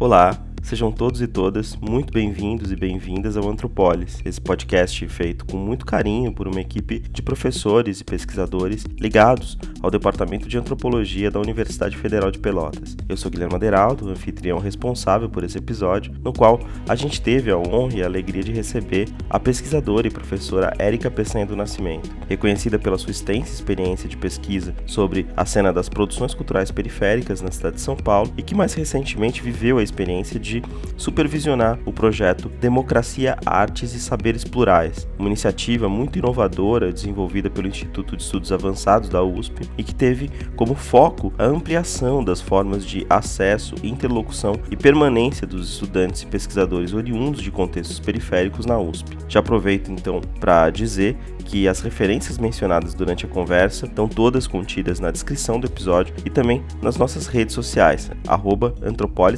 Olá, Sejam todos e todas muito bem-vindos e bem-vindas ao Antropolis, esse podcast feito com muito carinho por uma equipe de professores e pesquisadores ligados ao Departamento de Antropologia da Universidade Federal de Pelotas. Eu sou Guilherme Aderaldo, anfitrião responsável por esse episódio, no qual a gente teve a honra e a alegria de receber a pesquisadora e professora Érica Peçanha do Nascimento, reconhecida pela sua extensa experiência de pesquisa sobre a cena das produções culturais periféricas na cidade de São Paulo e que mais recentemente viveu a experiência de supervisionar o projeto Democracia, Artes e Saberes Plurais, uma iniciativa muito inovadora desenvolvida pelo Instituto de Estudos Avançados da USP e que teve como foco a ampliação das formas de acesso, interlocução e permanência dos estudantes e pesquisadores oriundos de contextos periféricos na USP. Já aproveito então para dizer que as referências mencionadas durante a conversa estão todas contidas na descrição do episódio e também nas nossas redes sociais, arroba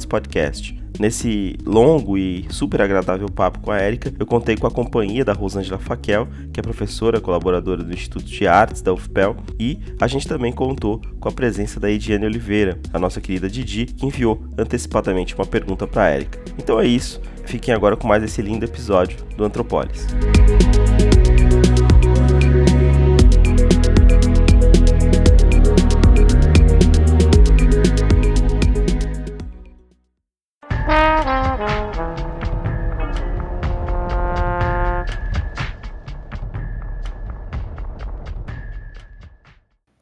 Podcast. Nesse longo e super agradável papo com a Érica, eu contei com a companhia da Rosângela Faquel, que é professora colaboradora do Instituto de Artes da UFPEL, e a gente também contou com a presença da Ediane Oliveira, a nossa querida Didi, que enviou antecipadamente uma pergunta para a Érica. Então é isso, fiquem agora com mais esse lindo episódio do Antropolis.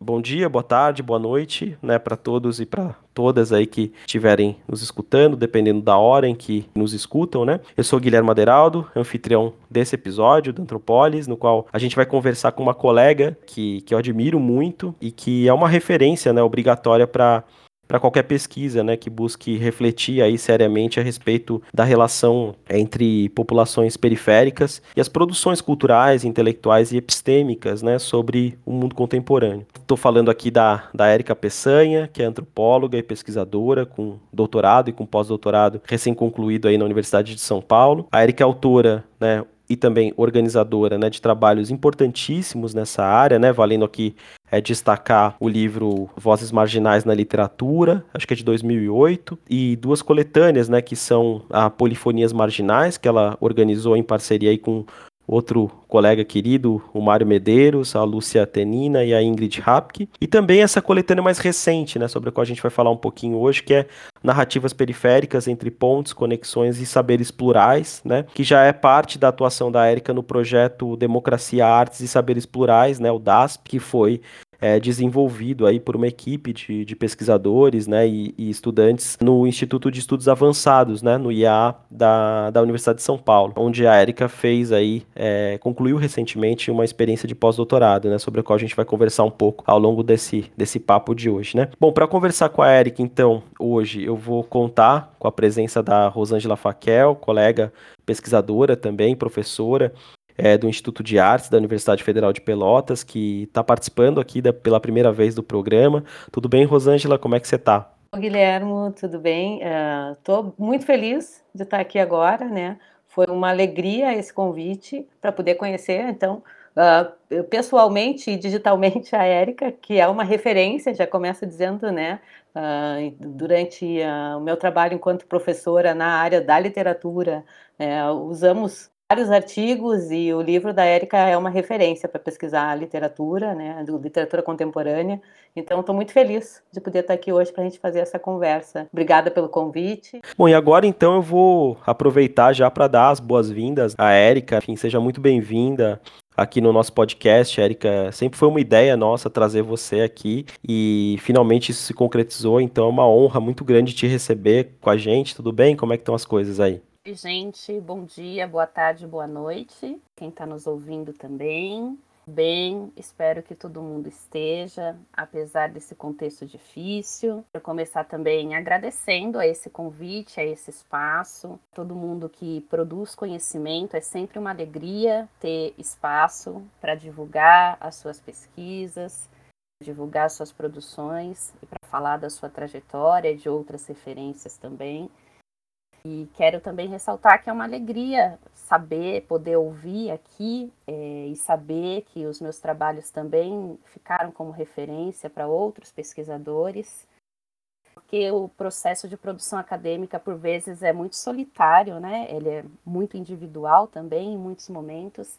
Bom dia, boa tarde, boa noite, né, para todos e para todas aí que estiverem nos escutando, dependendo da hora em que nos escutam, né? Eu sou Guilherme Madeiraldo, anfitrião desse episódio do Antropolis, no qual a gente vai conversar com uma colega que, que eu admiro muito e que é uma referência, né, obrigatória para para qualquer pesquisa, né, que busque refletir aí seriamente a respeito da relação entre populações periféricas e as produções culturais, intelectuais e epistêmicas, né, sobre o mundo contemporâneo. Estou falando aqui da, da Érica Peçanha, que é antropóloga e pesquisadora com doutorado e com pós-doutorado recém-concluído aí na Universidade de São Paulo. A Érica é autora, né, e também organizadora né, de trabalhos importantíssimos nessa área, né, valendo aqui é, destacar o livro Vozes Marginais na Literatura, acho que é de 2008, e duas coletâneas, né, que são a Polifonias Marginais, que ela organizou em parceria aí com outro colega querido, o Mário Medeiros, a Lúcia Tenina e a Ingrid Rapke. E também essa coletânea mais recente, né, sobre a qual a gente vai falar um pouquinho hoje, que é Narrativas Periféricas entre Pontes, Conexões e Saberes Plurais, né, que já é parte da atuação da Érica no projeto Democracia, Artes e Saberes Plurais, né, o DASP, que foi é, desenvolvido aí por uma equipe de, de pesquisadores né, e, e, estudantes no Instituto de Estudos Avançados, né, no IA da, da Universidade de São Paulo, onde a Érica fez aí, é, concluiu recentemente uma experiência de pós-doutorado, né, sobre a qual a gente vai conversar um pouco ao longo desse, desse papo de hoje. Né? Bom, para conversar com a Érica, então, hoje eu vou contar com a presença da Rosângela Faquel, colega pesquisadora também, professora, é, do Instituto de Artes da Universidade Federal de Pelotas, que está participando aqui da, pela primeira vez do programa. Tudo bem, Rosângela? Como é que você está? Guilhermo, tudo bem? Estou uh, muito feliz de estar aqui agora, né? Foi uma alegria esse convite para poder conhecer, então, uh, pessoalmente e digitalmente a Érica, que é uma referência, já começo dizendo, né? Uh, durante o meu trabalho enquanto professora na área da literatura, né, usamos vários artigos e o livro da Érica é uma referência para pesquisar literatura, né, literatura contemporânea. Então, estou muito feliz de poder estar aqui hoje para a gente fazer essa conversa. Obrigada pelo convite. Bom, e agora então eu vou aproveitar já para dar as boas-vindas à Érica. Enfim, seja muito bem-vinda aqui no nosso podcast, Érica. Sempre foi uma ideia nossa trazer você aqui e finalmente isso se concretizou. Então é uma honra muito grande te receber com a gente. Tudo bem? Como é que estão as coisas aí? Oi, gente. Bom dia, boa tarde, boa noite. Quem está nos ouvindo também. Bem, espero que todo mundo esteja, apesar desse contexto difícil. Eu começar também agradecendo a esse convite, a esse espaço. Todo mundo que produz conhecimento, é sempre uma alegria ter espaço para divulgar as suas pesquisas, divulgar as suas produções e para falar da sua trajetória e de outras referências também. E quero também ressaltar que é uma alegria saber, poder ouvir aqui é, e saber que os meus trabalhos também ficaram como referência para outros pesquisadores, porque o processo de produção acadêmica, por vezes, é muito solitário, né? Ele é muito individual também, em muitos momentos.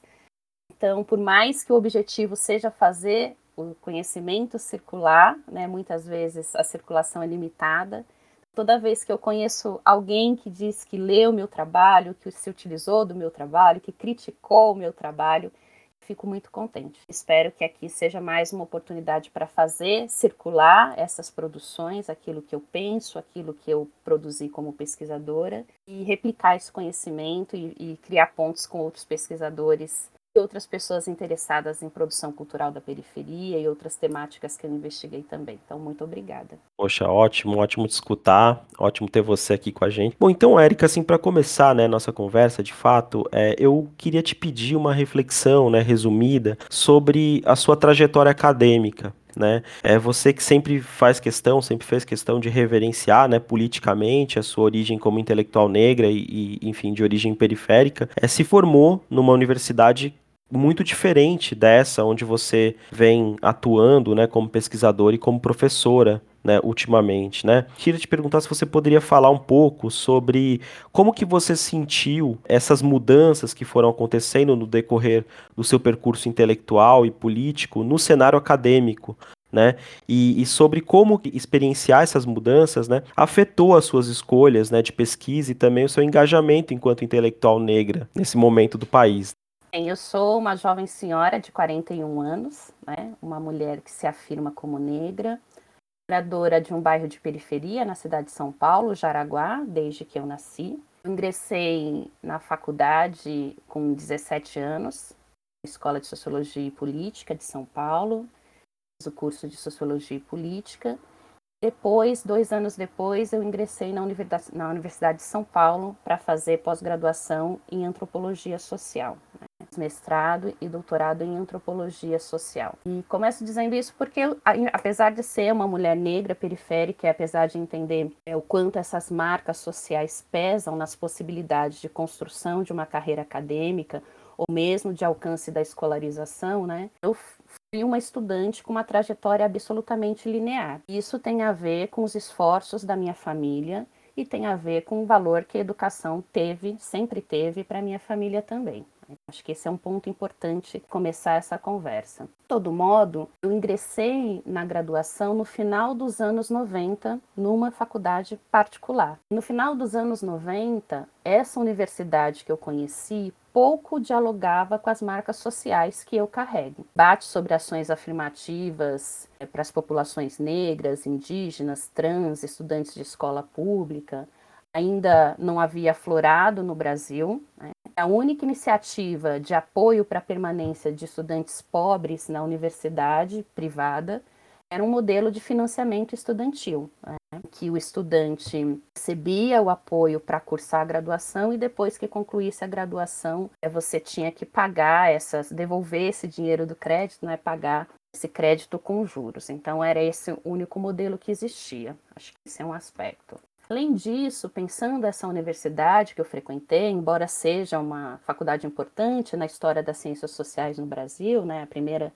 Então, por mais que o objetivo seja fazer o conhecimento circular, né? Muitas vezes a circulação é limitada Toda vez que eu conheço alguém que diz que leu meu trabalho, que se utilizou do meu trabalho, que criticou o meu trabalho, fico muito contente. Espero que aqui seja mais uma oportunidade para fazer circular essas produções, aquilo que eu penso, aquilo que eu produzi como pesquisadora, e replicar esse conhecimento e, e criar pontos com outros pesquisadores e outras pessoas interessadas em produção cultural da periferia e outras temáticas que eu investiguei também. Então, muito obrigada. Poxa, ótimo, ótimo te escutar, ótimo ter você aqui com a gente. Bom, então, Érica, assim, para começar, né, nossa conversa, de fato, é, eu queria te pedir uma reflexão, né, resumida, sobre a sua trajetória acadêmica, né? É você que sempre faz questão, sempre fez questão de reverenciar, né, politicamente a sua origem como intelectual negra e, e enfim, de origem periférica, é, se formou numa universidade muito diferente dessa onde você vem atuando, né, como pesquisador e como professora, né, ultimamente, né? Queria te perguntar se você poderia falar um pouco sobre como que você sentiu essas mudanças que foram acontecendo no decorrer do seu percurso intelectual e político no cenário acadêmico, né? E, e, sobre como experienciar essas mudanças, né, afetou as suas escolhas, né, de pesquisa e também o seu engajamento enquanto intelectual negra nesse momento do país. Eu sou uma jovem senhora de 41 anos, né, uma mulher que se afirma como negra, moradora de um bairro de periferia na cidade de São Paulo, Jaraguá, desde que eu nasci. Eu ingressei na faculdade com 17 anos, na Escola de Sociologia e Política de São Paulo, fiz o curso de Sociologia e Política. Depois, dois anos depois, eu ingressei na Universidade, na Universidade de São Paulo para fazer pós-graduação em Antropologia Social. Né? Mestrado e doutorado em antropologia social. E começo dizendo isso porque, apesar de ser uma mulher negra periférica, apesar de entender é, o quanto essas marcas sociais pesam nas possibilidades de construção de uma carreira acadêmica ou mesmo de alcance da escolarização, né? Eu fui uma estudante com uma trajetória absolutamente linear. Isso tem a ver com os esforços da minha família e tem a ver com o valor que a educação teve, sempre teve para minha família também. Acho que esse é um ponto importante começar essa conversa. De todo modo, eu ingressei na graduação no final dos anos 90 numa faculdade particular. No final dos anos 90, essa universidade que eu conheci pouco dialogava com as marcas sociais que eu carrego. Bate sobre ações afirmativas é, para as populações negras, indígenas, trans, estudantes de escola pública, ainda não havia florado no Brasil. Né? A única iniciativa de apoio para a permanência de estudantes pobres na universidade privada era um modelo de financiamento estudantil, né? que o estudante recebia o apoio para cursar a graduação e depois que concluísse a graduação, é, você tinha que pagar essas, devolver esse dinheiro do crédito, não é pagar esse crédito com juros. Então era esse o único modelo que existia. Acho que esse é um aspecto. Além disso, pensando essa universidade que eu frequentei, embora seja uma faculdade importante na história das ciências sociais no Brasil, né, a primeira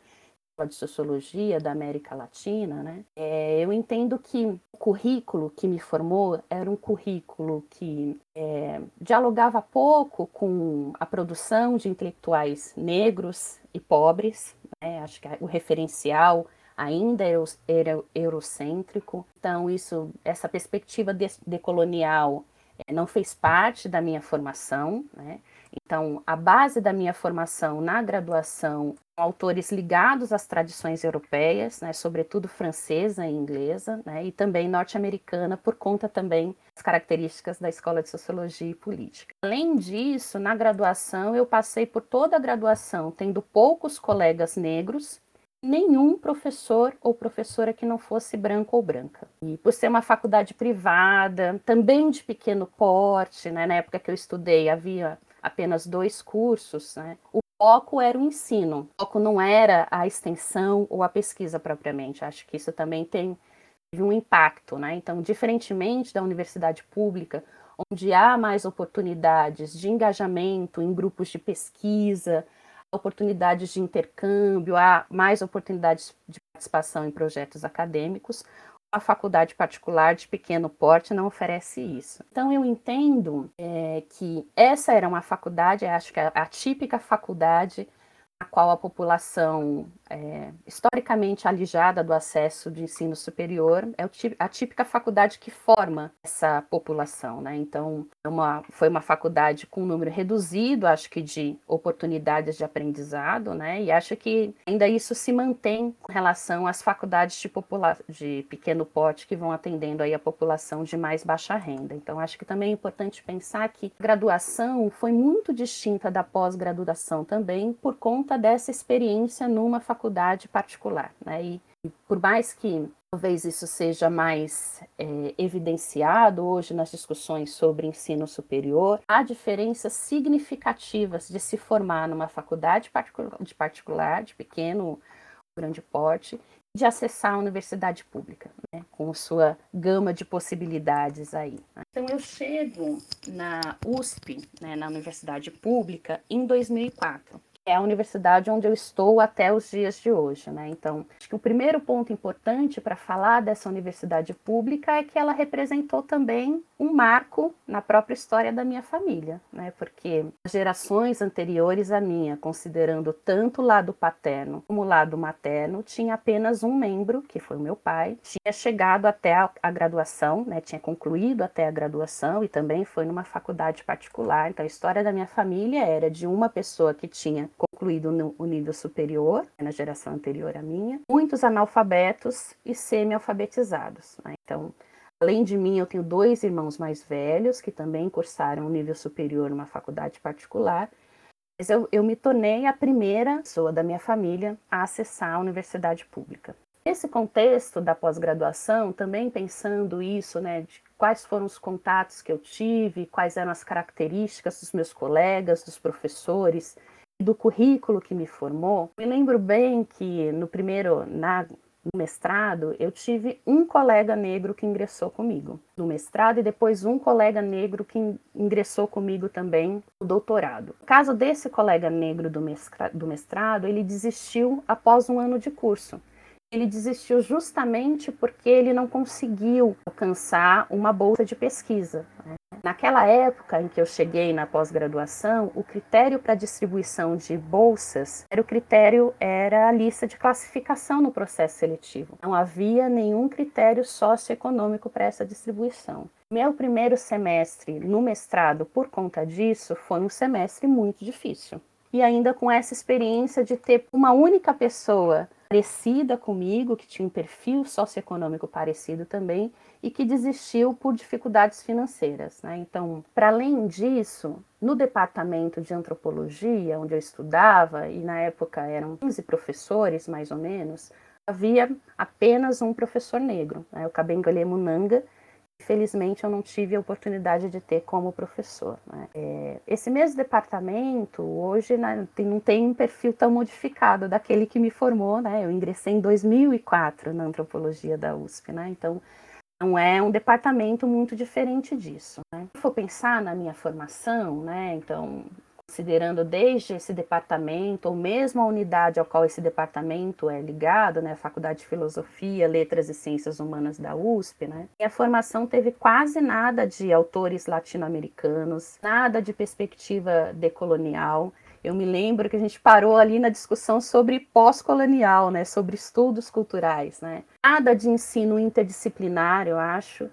de sociologia da América Latina, né, é, eu entendo que o currículo que me formou era um currículo que é, dialogava pouco com a produção de intelectuais negros e pobres. Né, acho que o referencial ainda era eurocêntrico. Então, isso, essa perspectiva decolonial é, não fez parte da minha formação. Né? Então, a base da minha formação na graduação autores ligados às tradições europeias, né, sobretudo francesa e inglesa, né, e também norte-americana, por conta também das características da Escola de Sociologia e Política. Além disso, na graduação, eu passei por toda a graduação tendo poucos colegas negros nenhum professor ou professora que não fosse branco ou branca. E por ser uma faculdade privada, também de pequeno porte, né, na época que eu estudei havia apenas dois cursos, né, o foco era o ensino, o foco não era a extensão ou a pesquisa propriamente. Acho que isso também tem um impacto, né? Então, diferentemente da universidade pública, onde há mais oportunidades de engajamento em grupos de pesquisa, oportunidades de intercâmbio, há mais oportunidades de participação em projetos acadêmicos. A faculdade particular de pequeno porte não oferece isso. Então, eu entendo é, que essa era uma faculdade, acho que a, a típica faculdade a qual a população é, historicamente alijada do acesso de ensino superior é a típica faculdade que forma essa população, né? Então, é uma, foi uma faculdade com um número reduzido, acho que de oportunidades de aprendizado, né? E acho que ainda isso se mantém com relação às faculdades de, de pequeno porte que vão atendendo aí a população de mais baixa renda. Então, acho que também é importante pensar que a graduação foi muito distinta da pós-graduação também por conta dessa experiência numa faculdade faculdade particular. Né? E, por mais que talvez isso seja mais é, evidenciado hoje nas discussões sobre ensino superior, há diferenças significativas de se formar numa faculdade de particular, de pequeno grande porte, de acessar a universidade pública, né, com sua gama de possibilidades aí. Né? Então eu chego na USP, né, na universidade pública, em 2004 é a universidade onde eu estou até os dias de hoje, né? Então, acho que o primeiro ponto importante para falar dessa universidade pública é que ela representou também um marco na própria história da minha família, né? Porque gerações anteriores à minha, considerando tanto o lado paterno como o lado materno, tinha apenas um membro, que foi o meu pai, tinha chegado até a, a graduação, né? Tinha concluído até a graduação e também foi numa faculdade particular. Então, a história da minha família era de uma pessoa que tinha concluído no, o nível superior, na geração anterior à minha, muitos analfabetos e semi-alfabetizados. Né? Então, além de mim, eu tenho dois irmãos mais velhos que também cursaram o nível superior numa faculdade particular, mas eu, eu me tornei a primeira pessoa da minha família a acessar a universidade pública. Nesse contexto da pós-graduação, também pensando isso, né, de quais foram os contatos que eu tive, quais eram as características dos meus colegas, dos professores, do currículo que me formou, me lembro bem que no primeiro, na, no mestrado, eu tive um colega negro que ingressou comigo no mestrado e depois um colega negro que ingressou comigo também no doutorado. No caso desse colega negro do mestrado, ele desistiu após um ano de curso ele desistiu justamente porque ele não conseguiu alcançar uma bolsa de pesquisa. Né? Naquela época em que eu cheguei na pós-graduação, o critério para distribuição de bolsas era o critério era a lista de classificação no processo seletivo. Não havia nenhum critério socioeconômico para essa distribuição. Meu primeiro semestre no mestrado, por conta disso, foi um semestre muito difícil. E ainda com essa experiência de ter uma única pessoa parecida comigo, que tinha um perfil socioeconômico parecido também, e que desistiu por dificuldades financeiras. Né? Então, para além disso, no departamento de antropologia, onde eu estudava, e na época eram 15 professores, mais ou menos, havia apenas um professor negro, né? o Kabengole Munanga, Felizmente, eu não tive a oportunidade de ter como professor. Né? É, esse mesmo departamento, hoje, né, tem, não tem um perfil tão modificado daquele que me formou. Né? Eu ingressei em 2004 na antropologia da USP. Né? Então, não é um departamento muito diferente disso. Né? Se for pensar na minha formação, né, então considerando desde esse departamento, ou mesmo a unidade ao qual esse departamento é ligado, né, a Faculdade de Filosofia, Letras e Ciências Humanas da USP, né, a formação teve quase nada de autores latino-americanos, nada de perspectiva decolonial. Eu me lembro que a gente parou ali na discussão sobre pós-colonial, né, sobre estudos culturais, né. Nada de ensino interdisciplinar, eu acho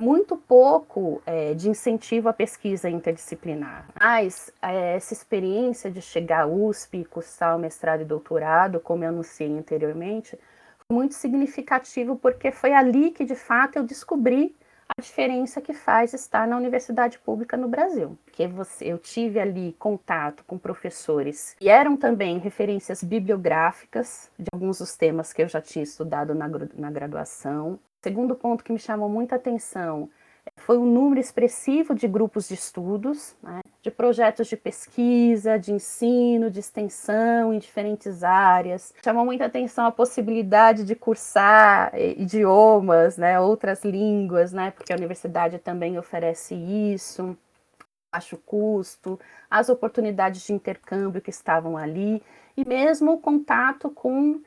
muito pouco é, de incentivo à pesquisa interdisciplinar. Mas é, essa experiência de chegar à USP cursar o mestrado e doutorado, como eu anunciei anteriormente, foi muito significativo porque foi ali que, de fato, eu descobri a diferença que faz estar na universidade pública no Brasil. Porque você, eu tive ali contato com professores e eram também referências bibliográficas de alguns dos temas que eu já tinha estudado na, na graduação. Segundo ponto que me chamou muita atenção foi o número expressivo de grupos de estudos. Né? de projetos de pesquisa, de ensino, de extensão em diferentes áreas. Chamou muita atenção a possibilidade de cursar eh, idiomas, né, outras línguas, né, porque a universidade também oferece isso, baixo custo, as oportunidades de intercâmbio que estavam ali e mesmo o contato com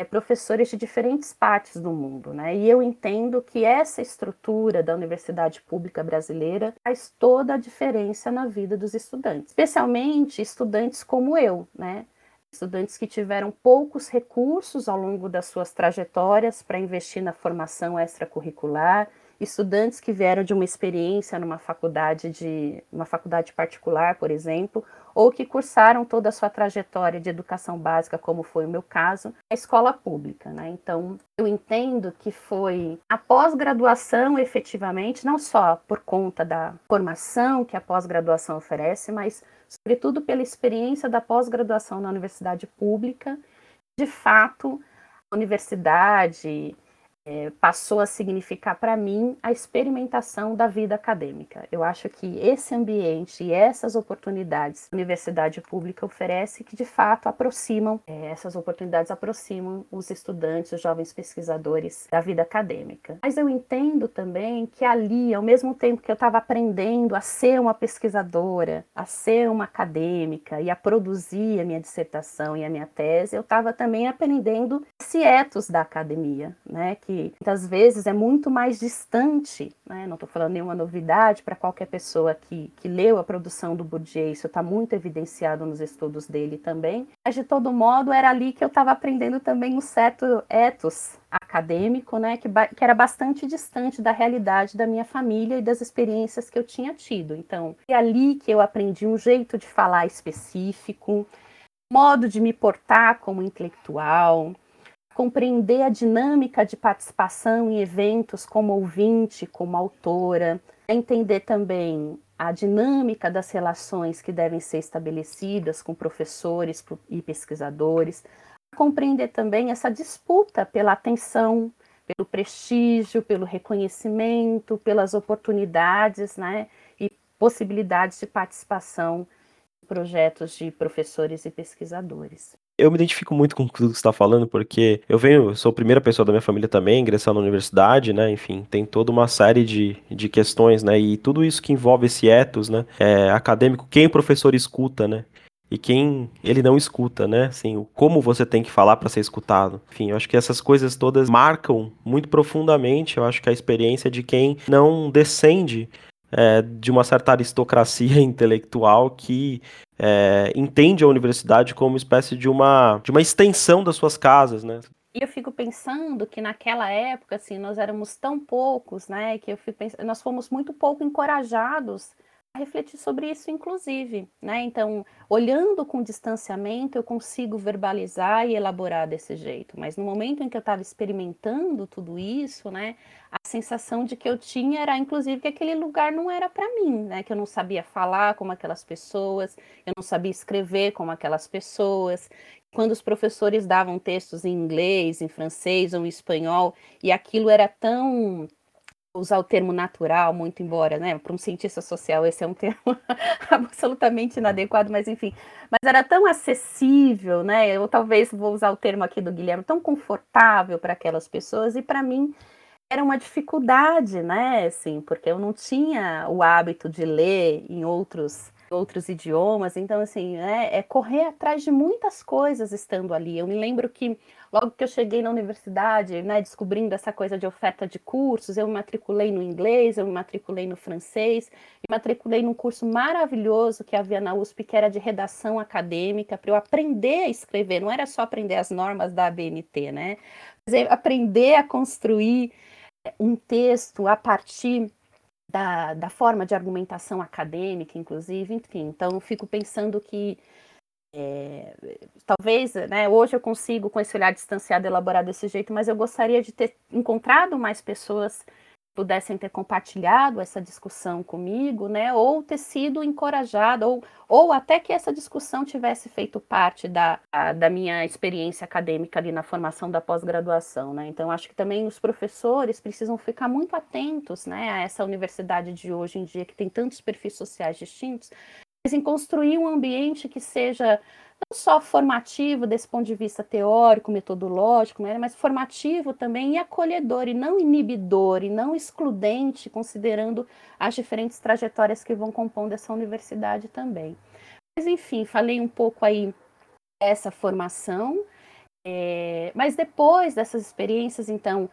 é, professores de diferentes partes do mundo, né? E eu entendo que essa estrutura da universidade pública brasileira faz toda a diferença na vida dos estudantes, especialmente estudantes como eu, né? Estudantes que tiveram poucos recursos ao longo das suas trajetórias para investir na formação extracurricular, estudantes que vieram de uma experiência numa faculdade de uma faculdade particular, por exemplo, ou que cursaram toda a sua trajetória de educação básica, como foi o meu caso, na escola pública. Né? Então, eu entendo que foi a pós-graduação, efetivamente, não só por conta da formação que a pós-graduação oferece, mas, sobretudo, pela experiência da pós-graduação na universidade pública. De fato, a universidade, é, passou a significar para mim a experimentação da vida acadêmica. Eu acho que esse ambiente e essas oportunidades que a universidade pública oferece, que de fato aproximam, é, essas oportunidades aproximam os estudantes, os jovens pesquisadores da vida acadêmica. Mas eu entendo também que ali, ao mesmo tempo que eu estava aprendendo a ser uma pesquisadora, a ser uma acadêmica e a produzir a minha dissertação e a minha tese, eu estava também aprendendo esse etos da academia, né? Que muitas vezes é muito mais distante, né? não estou falando nenhuma novidade para qualquer pessoa que, que leu a produção do Bourdieu, isso está muito evidenciado nos estudos dele também, mas de todo modo era ali que eu estava aprendendo também um certo ethos acadêmico, né, que, que, era bastante distante da realidade da minha família e das experiências que eu tinha tido. Então, é ali que eu aprendi um jeito de falar específico, modo de me portar como intelectual, compreender a dinâmica de participação em eventos como ouvinte, como autora, entender também a dinâmica das relações que devem ser estabelecidas com professores e pesquisadores, compreender também essa disputa pela atenção, pelo prestígio, pelo reconhecimento, pelas oportunidades né, e possibilidades de participação em projetos de professores e pesquisadores eu me identifico muito com tudo que você está falando, porque eu venho, sou a primeira pessoa da minha família também, ingressar na universidade, né? Enfim, tem toda uma série de, de questões, né? E tudo isso que envolve esse ethos, né? É, acadêmico, quem o professor escuta, né? E quem ele não escuta, né? Assim, como você tem que falar para ser escutado. Enfim, eu acho que essas coisas todas marcam muito profundamente, eu acho que a experiência de quem não descende é, de uma certa aristocracia intelectual que é, entende a universidade como espécie de uma, de uma extensão das suas casas, né? E eu fico pensando que naquela época, assim, nós éramos tão poucos, né, que eu fico pensando, nós fomos muito pouco encorajados refletir sobre isso, inclusive, né? Então, olhando com distanciamento, eu consigo verbalizar e elaborar desse jeito. Mas no momento em que eu estava experimentando tudo isso, né, a sensação de que eu tinha era, inclusive, que aquele lugar não era para mim, né? Que eu não sabia falar como aquelas pessoas, eu não sabia escrever como aquelas pessoas. Quando os professores davam textos em inglês, em francês ou em espanhol, e aquilo era tão usar o termo natural, muito embora, né, para um cientista social esse é um termo absolutamente inadequado, mas enfim, mas era tão acessível, né, eu talvez vou usar o termo aqui do Guilherme, tão confortável para aquelas pessoas e para mim era uma dificuldade, né, assim, porque eu não tinha o hábito de ler em outros outros idiomas, então assim, é, é correr atrás de muitas coisas estando ali. Eu me lembro que logo que eu cheguei na universidade, né, descobrindo essa coisa de oferta de cursos, eu me matriculei no inglês, eu me matriculei no francês, me matriculei num curso maravilhoso que havia na USP, que era de redação acadêmica, para eu aprender a escrever, não era só aprender as normas da ABNT, né, mas é aprender a construir um texto a partir da, da forma de argumentação acadêmica, inclusive, enfim. Então, fico pensando que é, talvez, né, hoje eu consigo, com esse olhar distanciado, elaborar desse jeito, mas eu gostaria de ter encontrado mais pessoas pudessem ter compartilhado essa discussão comigo, né, ou ter sido encorajada, ou, ou até que essa discussão tivesse feito parte da, a, da minha experiência acadêmica ali na formação da pós-graduação, né, então acho que também os professores precisam ficar muito atentos, né, a essa universidade de hoje em dia que tem tantos perfis sociais distintos, mas em construir um ambiente que seja não só formativo desse ponto de vista teórico, metodológico, né, mas formativo também e acolhedor, e não inibidor, e não excludente, considerando as diferentes trajetórias que vão compondo essa universidade também. Mas, enfim, falei um pouco aí dessa formação, é, mas depois dessas experiências, então,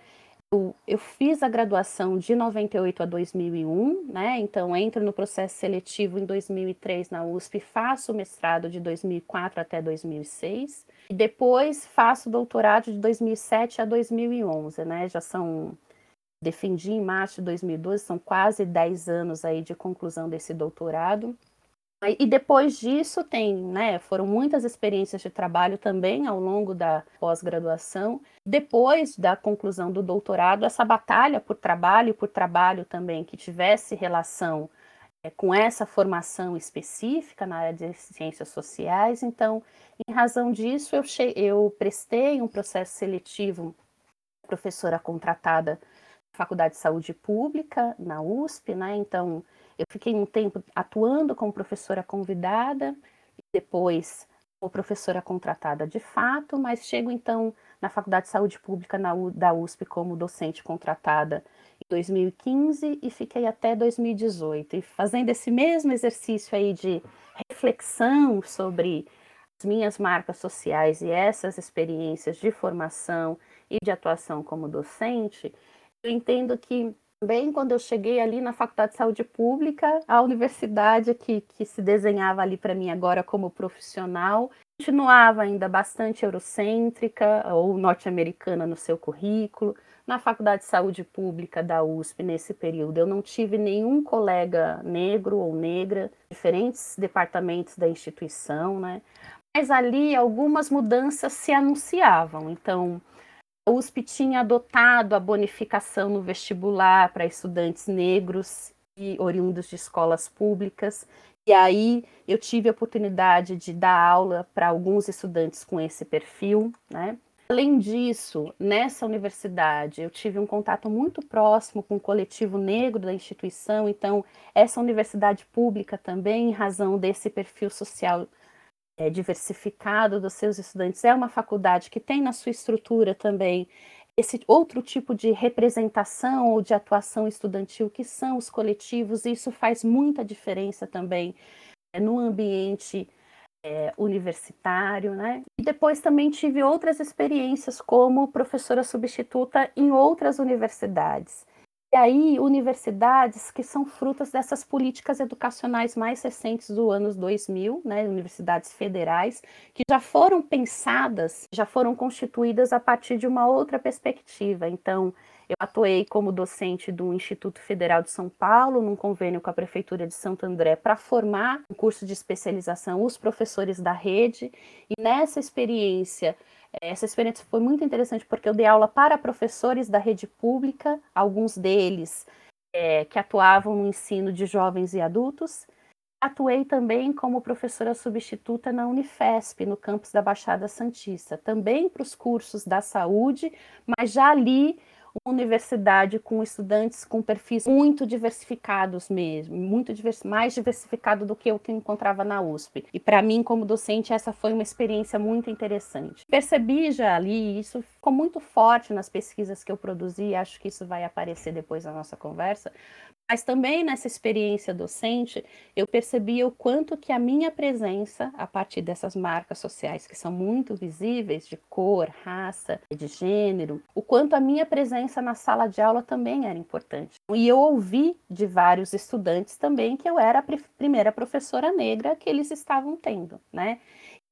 eu, eu, fiz a graduação de 98 a 2001, né? Então entro no processo seletivo em 2003 na USP, faço o mestrado de 2004 até 2006 e depois faço o doutorado de 2007 a 2011, né? Já são defendi em março de 2012, são quase 10 anos aí de conclusão desse doutorado. E depois disso tem, né, foram muitas experiências de trabalho também ao longo da pós-graduação. Depois da conclusão do doutorado, essa batalha por trabalho, por trabalho também que tivesse relação é, com essa formação específica na área de ciências sociais. Então, em razão disso, eu, eu prestei um processo seletivo professora contratada Faculdade de Saúde Pública, na USP, né? Então, eu fiquei um tempo atuando como professora convidada, depois como professora contratada de fato, mas chego então na Faculdade de Saúde Pública da USP como docente contratada em 2015 e fiquei até 2018. E fazendo esse mesmo exercício aí de reflexão sobre as minhas marcas sociais e essas experiências de formação e de atuação como docente, eu entendo que também quando eu cheguei ali na Faculdade de Saúde Pública, a universidade que, que se desenhava ali para mim agora como profissional, continuava ainda bastante eurocêntrica ou norte-americana no seu currículo. Na Faculdade de Saúde Pública da USP, nesse período, eu não tive nenhum colega negro ou negra, diferentes departamentos da instituição, né? Mas ali algumas mudanças se anunciavam. Então, a USP tinha adotado a bonificação no vestibular para estudantes negros e oriundos de escolas públicas. E aí eu tive a oportunidade de dar aula para alguns estudantes com esse perfil, né? Além disso, nessa universidade, eu tive um contato muito próximo com o coletivo negro da instituição, então, essa universidade pública também, em razão desse perfil social é, diversificado dos seus estudantes. É uma faculdade que tem na sua estrutura também esse outro tipo de representação ou de atuação estudantil que são os coletivos, e isso faz muita diferença também é, no ambiente é, universitário, né? E depois também tive outras experiências como professora substituta em outras universidades. Aí, universidades que são frutas dessas políticas educacionais mais recentes do anos 2000, né, universidades federais, que já foram pensadas, já foram constituídas a partir de uma outra perspectiva. Então, eu atuei como docente do Instituto Federal de São Paulo, num convênio com a Prefeitura de Santo André, para formar um curso de especialização os professores da rede, e nessa experiência essa experiência foi muito interessante porque eu dei aula para professores da rede pública, alguns deles é, que atuavam no ensino de jovens e adultos. Atuei também como professora substituta na Unifesp, no campus da Baixada Santista, também para os cursos da saúde, mas já ali universidade com estudantes com perfis muito diversificados mesmo, muito divers, mais diversificado do que o que eu encontrava na USP. E para mim, como docente, essa foi uma experiência muito interessante. Percebi já ali, isso ficou muito forte nas pesquisas que eu produzi, acho que isso vai aparecer depois na nossa conversa, mas também nessa experiência docente, eu percebia o quanto que a minha presença, a partir dessas marcas sociais que são muito visíveis, de cor, raça, de gênero, o quanto a minha presença na sala de aula também era importante. E eu ouvi de vários estudantes também que eu era a primeira professora negra que eles estavam tendo, né?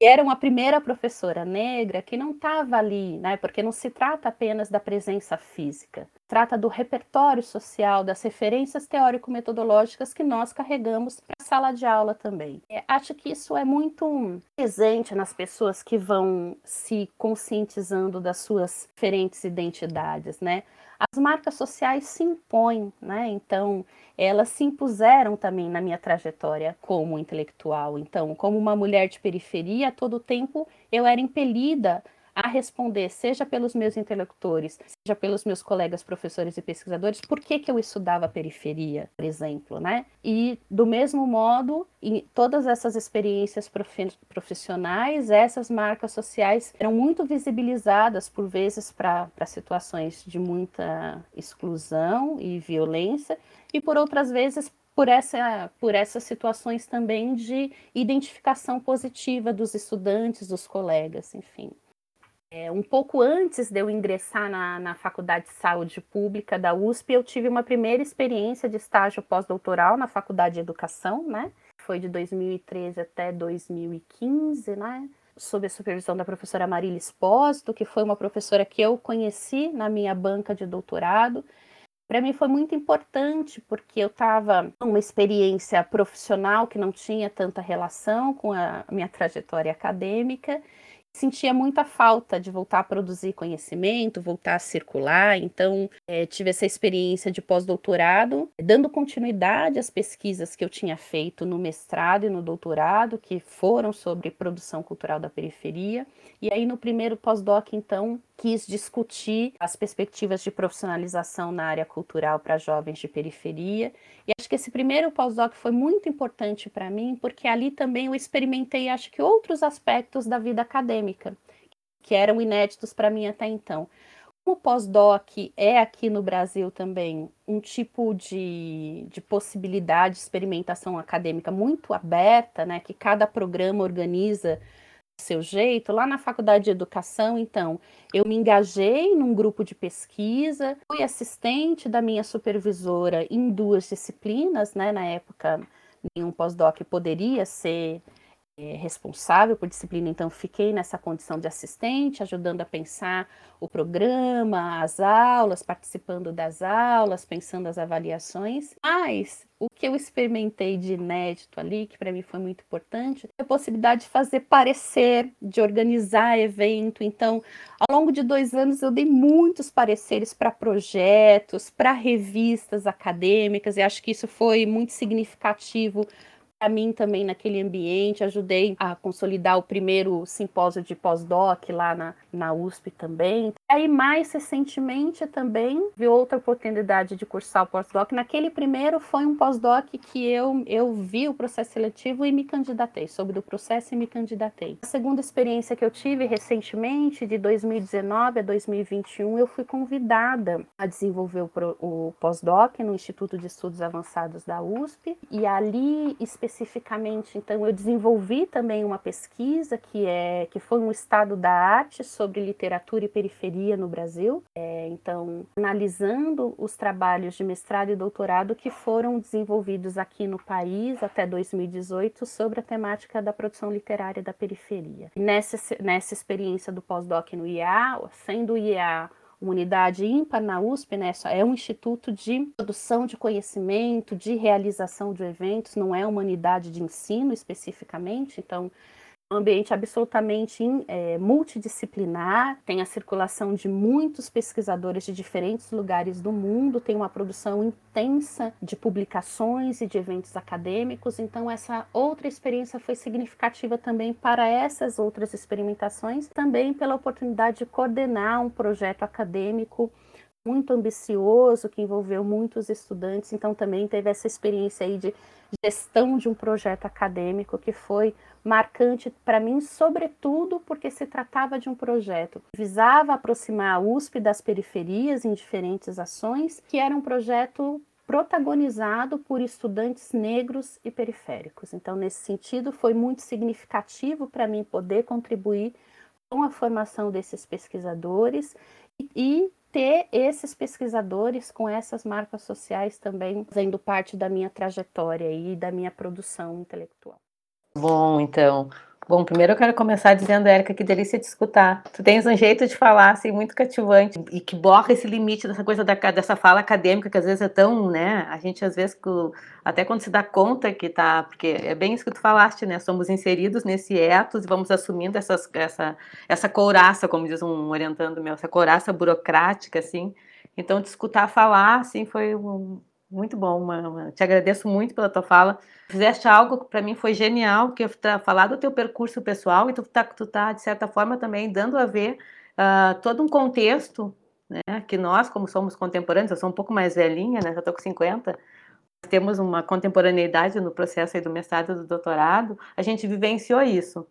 Era uma primeira professora negra que não estava ali, né? Porque não se trata apenas da presença física, trata do repertório social, das referências teórico-metodológicas que nós carregamos para a sala de aula também. É, acho que isso é muito presente nas pessoas que vão se conscientizando das suas diferentes identidades, né? As marcas sociais se impõem, né? Então, elas se impuseram também na minha trajetória como intelectual. Então, como uma mulher de periferia, todo tempo eu era impelida a responder, seja pelos meus interlocutores, seja pelos meus colegas professores e pesquisadores, por que, que eu estudava periferia, por exemplo, né? E do mesmo modo, em todas essas experiências profissionais, essas marcas sociais eram muito visibilizadas por vezes para situações de muita exclusão e violência, e por outras vezes por, essa, por essas situações também de identificação positiva dos estudantes, dos colegas, enfim. É, um pouco antes de eu ingressar na, na Faculdade de Saúde Pública da USP, eu tive uma primeira experiência de estágio pós-doutoral na Faculdade de Educação, né? Foi de 2013 até 2015, né? Sob a supervisão da professora Marília Espósito, que foi uma professora que eu conheci na minha banca de doutorado para mim foi muito importante porque eu estava numa experiência profissional que não tinha tanta relação com a minha trajetória acadêmica sentia muita falta de voltar a produzir conhecimento, voltar a circular. Então, é, tive essa experiência de pós-doutorado, dando continuidade às pesquisas que eu tinha feito no mestrado e no doutorado, que foram sobre produção cultural da periferia. E aí, no primeiro pós-doc, então, quis discutir as perspectivas de profissionalização na área cultural para jovens de periferia. E esse primeiro pós-doc foi muito importante para mim, porque ali também eu experimentei, acho que, outros aspectos da vida acadêmica, que eram inéditos para mim até então. O pós-doc é aqui no Brasil também um tipo de, de possibilidade de experimentação acadêmica muito aberta, né, que cada programa organiza seu jeito, lá na faculdade de educação, então, eu me engajei num grupo de pesquisa, fui assistente da minha supervisora em duas disciplinas, né? Na época, nenhum pós-doc poderia ser responsável por disciplina, então fiquei nessa condição de assistente, ajudando a pensar o programa, as aulas, participando das aulas, pensando as avaliações. Mas o que eu experimentei de inédito ali, que para mim foi muito importante, é a possibilidade de fazer parecer, de organizar evento. Então, ao longo de dois anos, eu dei muitos pareceres para projetos, para revistas acadêmicas, e acho que isso foi muito significativo para mim também naquele ambiente, ajudei a consolidar o primeiro simpósio de pós-doc lá na, na USP também. Aí, mais recentemente, também vi outra oportunidade de cursar o pós-doc. Naquele primeiro foi um pós-doc que eu, eu vi o processo seletivo e me candidatei, soube do processo e me candidatei. A segunda experiência que eu tive recentemente, de 2019 a 2021, eu fui convidada a desenvolver o, o pós-doc no Instituto de Estudos Avançados da USP, e ali, especificamente, então eu desenvolvi também uma pesquisa que é que foi um estado da arte sobre literatura e periferia no Brasil. É, então, analisando os trabalhos de mestrado e doutorado que foram desenvolvidos aqui no país até 2018 sobre a temática da produção literária da periferia. Nessa, nessa experiência do pós-doc no IA, sendo o IA uma unidade ímpar na USP, né? É um instituto de produção de conhecimento, de realização de eventos, não é uma unidade de ensino especificamente, então ambiente absolutamente é, multidisciplinar, tem a circulação de muitos pesquisadores de diferentes lugares do mundo, tem uma produção intensa de publicações e de eventos acadêmicos, então essa outra experiência foi significativa também para essas outras experimentações, também pela oportunidade de coordenar um projeto acadêmico muito ambicioso que envolveu muitos estudantes, então também teve essa experiência aí de gestão de um projeto acadêmico que foi marcante para mim, sobretudo porque se tratava de um projeto que visava aproximar a USP das periferias em diferentes ações, que era um projeto protagonizado por estudantes negros e periféricos. Então, nesse sentido, foi muito significativo para mim poder contribuir com a formação desses pesquisadores e ter esses pesquisadores com essas marcas sociais também fazendo parte da minha trajetória e da minha produção intelectual. Bom, então. Bom, primeiro eu quero começar dizendo, Érica, que delícia de escutar. Tu tens um jeito de falar, assim, muito cativante e que borra esse limite dessa coisa da, dessa fala acadêmica, que às vezes é tão, né, a gente às vezes, até quando se dá conta que tá, porque é bem isso que tu falaste, né, somos inseridos nesse etos e vamos assumindo essas, essa, essa couraça, como diz um orientando meu, essa couraça burocrática, assim, então de escutar falar, assim, foi um, muito bom, Mama. Te agradeço muito pela tua fala. Fizeste algo que para mim foi genial, que é falar do teu percurso pessoal e tu tá, tu tá de certa forma também dando a ver uh, todo um contexto, né, que nós, como somos contemporâneos, eu sou um pouco mais velhinha, né, já tô com 50, temos uma contemporaneidade no processo aí do mestrado e do doutorado, a gente vivenciou isso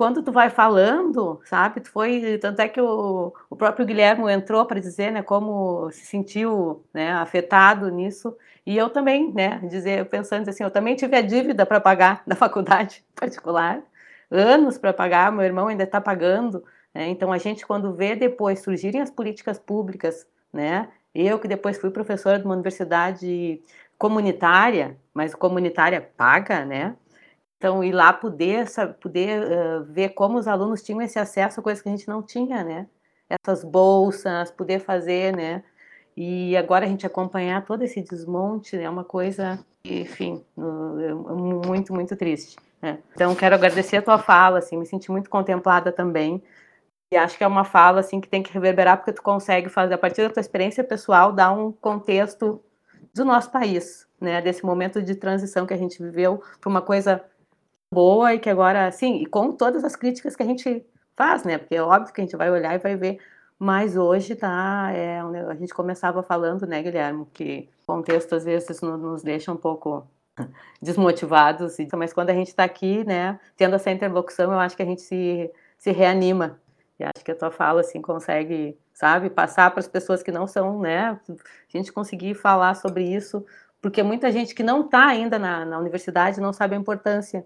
quando tu vai falando, sabe, tu foi, tanto é que o, o próprio Guilherme entrou para dizer, né, como se sentiu, né, afetado nisso, e eu também, né, dizer, pensando assim, eu também tive a dívida para pagar na faculdade particular, anos para pagar, meu irmão ainda está pagando, né, então a gente quando vê depois surgirem as políticas públicas, né, eu que depois fui professora de uma universidade comunitária, mas comunitária paga, né, então, ir lá poder, sabe, poder uh, ver como os alunos tinham esse acesso a coisas que a gente não tinha, né? Essas bolsas, poder fazer, né? E agora a gente acompanhar todo esse desmonte é uma coisa, enfim, muito, muito triste. Né? Então, quero agradecer a tua fala, assim, me senti muito contemplada também. E acho que é uma fala, assim, que tem que reverberar, porque tu consegue fazer, a partir da tua experiência pessoal, dar um contexto do nosso país, né? Desse momento de transição que a gente viveu para uma coisa boa e que agora, sim, e com todas as críticas que a gente faz, né? Porque é óbvio que a gente vai olhar e vai ver, mas hoje tá, é, a gente começava falando, né, Guilherme, que contexto às vezes nos deixa um pouco desmotivados, mas quando a gente está aqui, né, tendo essa interlocução, eu acho que a gente se, se reanima. E acho que a tua fala, assim, consegue, sabe, passar para as pessoas que não são, né, a gente conseguir falar sobre isso, porque muita gente que não está ainda na, na universidade não sabe a importância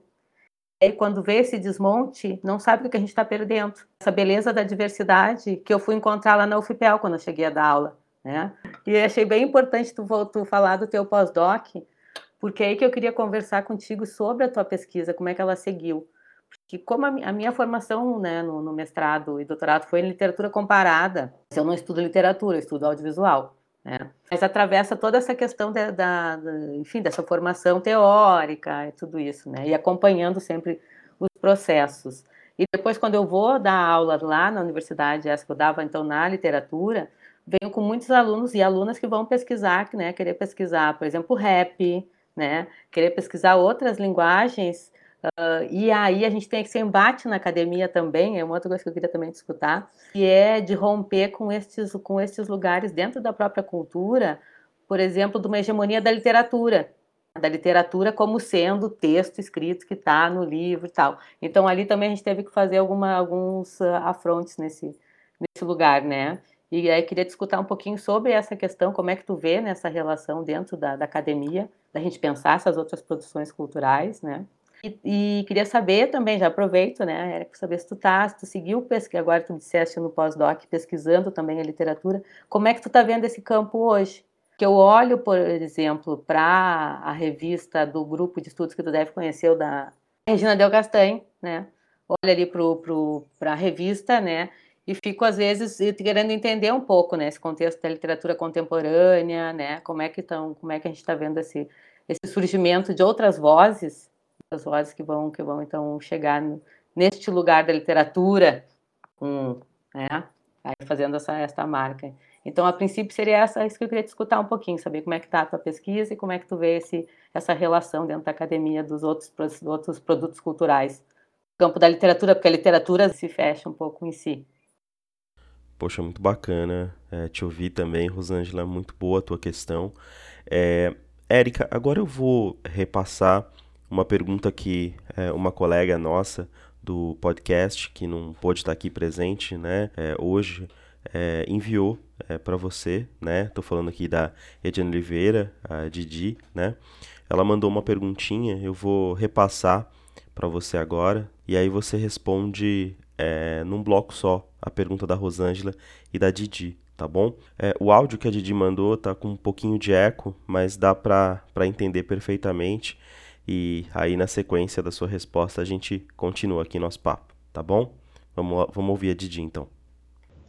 e quando vê esse desmonte, não sabe o que a gente está perdendo. Essa beleza da diversidade que eu fui encontrar lá na UFPEL quando eu cheguei a dar aula. Né? E achei bem importante tu, tu falar do teu pós-doc, porque é aí que eu queria conversar contigo sobre a tua pesquisa, como é que ela seguiu. Porque como a, minha formação né, no, no mestrado e doutorado foi em literatura comparada, eu não estudo literatura, eu estudo audiovisual. Né? Mas atravessa toda essa questão da, da, da, enfim, dessa formação teórica e tudo isso, né? E acompanhando sempre os processos. E depois, quando eu vou dar aula lá na universidade, essa que eu dava então na literatura, venho com muitos alunos e alunas que vão pesquisar, né? Querer pesquisar, por exemplo, rap, né? Querer pesquisar outras linguagens Uh, e aí a gente tem esse embate na academia também, é uma outra coisa que eu queria também discutir, que é de romper com estes, com estes lugares dentro da própria cultura, por exemplo, de uma hegemonia da literatura, da literatura como sendo texto escrito que está no livro e tal. Então ali também a gente teve que fazer alguma, alguns uh, afrontes nesse, nesse lugar, né? E aí queria discutir um pouquinho sobre essa questão, como é que tu vê nessa relação dentro da, da academia, da gente pensar essas outras produções culturais, né? E, e, queria saber também, já aproveito, né, Érico, saber se tu tá, se tu seguiu pesquisa, agora tu disseste no pós-doc, pesquisando também a literatura, como é que tu tá vendo esse campo hoje? Que eu olho, por exemplo, para a revista do grupo de estudos que tu deve conhecer, da Regina Del Castanho, né, olho ali para a revista, né, e fico às vezes querendo entender um pouco, né, esse contexto da literatura contemporânea, né, como é que estão, como é que a gente está vendo esse, esse surgimento de outras vozes as que vão, que vão então chegar no, neste lugar da literatura, com, né, fazendo essa, essa marca. Então, a princípio, seria essa, isso que eu queria discutir um pouquinho, saber como é que está a tua pesquisa e como é que tu vê esse, essa relação dentro da academia dos outros, dos outros produtos culturais. Campo da literatura, porque a literatura se fecha um pouco em si. Poxa, muito bacana é, te ouvir também, Rosângela, muito boa a tua questão. É, Érica, agora eu vou repassar uma pergunta que é, uma colega nossa do podcast, que não pôde estar aqui presente né, é, hoje, é, enviou é, para você, né? Tô falando aqui da Ediane Oliveira, a Didi, né? Ela mandou uma perguntinha, eu vou repassar para você agora, e aí você responde é, num bloco só a pergunta da Rosângela e da Didi, tá bom? É, o áudio que a Didi mandou tá com um pouquinho de eco, mas dá para entender perfeitamente. E aí, na sequência da sua resposta, a gente continua aqui nosso papo, tá bom? Vamos, vamos ouvir a Didi então.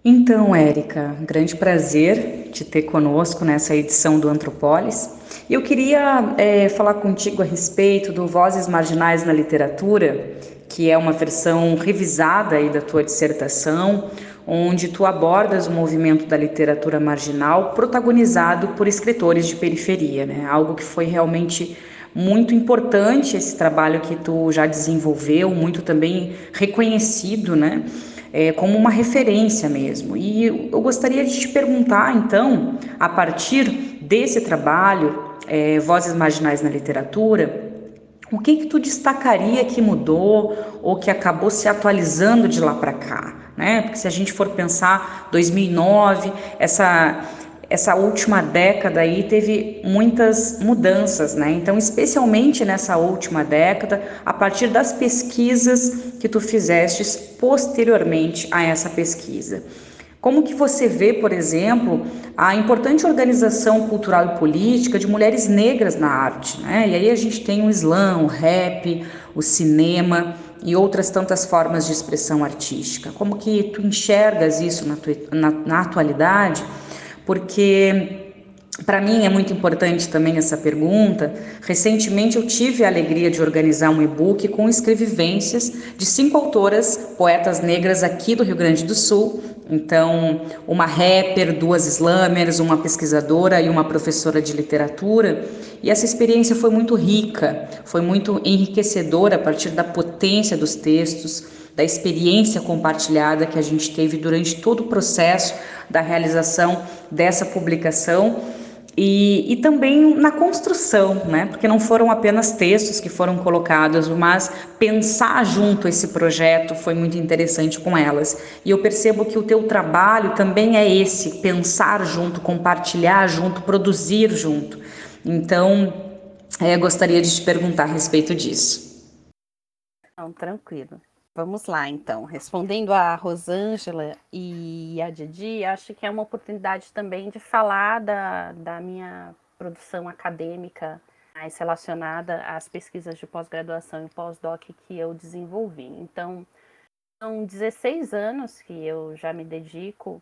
Então, Érica, grande prazer te ter conosco nessa edição do Antropolis. Eu queria é, falar contigo a respeito do Vozes Marginais na Literatura, que é uma versão revisada aí da tua dissertação, onde tu abordas o movimento da literatura marginal protagonizado por escritores de periferia, né? Algo que foi realmente muito importante esse trabalho que tu já desenvolveu, muito também reconhecido, né? É, como uma referência mesmo. E eu gostaria de te perguntar, então, a partir desse trabalho, é, Vozes Marginais na Literatura, o que que tu destacaria que mudou ou que acabou se atualizando de lá para cá, né? Porque se a gente for pensar 2009, essa essa última década aí teve muitas mudanças, né? Então, especialmente nessa última década, a partir das pesquisas que tu fizestes posteriormente a essa pesquisa. Como que você vê, por exemplo, a importante organização cultural e política de mulheres negras na arte, né? E aí a gente tem o slam, o rap, o cinema e outras tantas formas de expressão artística. Como que tu enxergas isso na, tua, na, na atualidade? Porque para mim é muito importante também essa pergunta. Recentemente eu tive a alegria de organizar um e-book com escrevivências de cinco autoras, poetas negras aqui do Rio Grande do Sul. Então, uma rapper, duas slammers, uma pesquisadora e uma professora de literatura. E essa experiência foi muito rica, foi muito enriquecedora a partir da potência dos textos, da experiência compartilhada que a gente teve durante todo o processo da realização dessa publicação e, e, também na construção, né? Porque não foram apenas textos que foram colocados, mas pensar junto esse projeto foi muito interessante com elas. E eu percebo que o teu trabalho também é esse: pensar junto, compartilhar junto, produzir junto. Então, é, gostaria de te perguntar a respeito disso. Não, tranquilo. Vamos lá, então. Respondendo a Rosângela e a Didi, acho que é uma oportunidade também de falar da, da minha produção acadêmica mais relacionada às pesquisas de pós-graduação e pós-doc que eu desenvolvi. Então, são 16 anos que eu já me dedico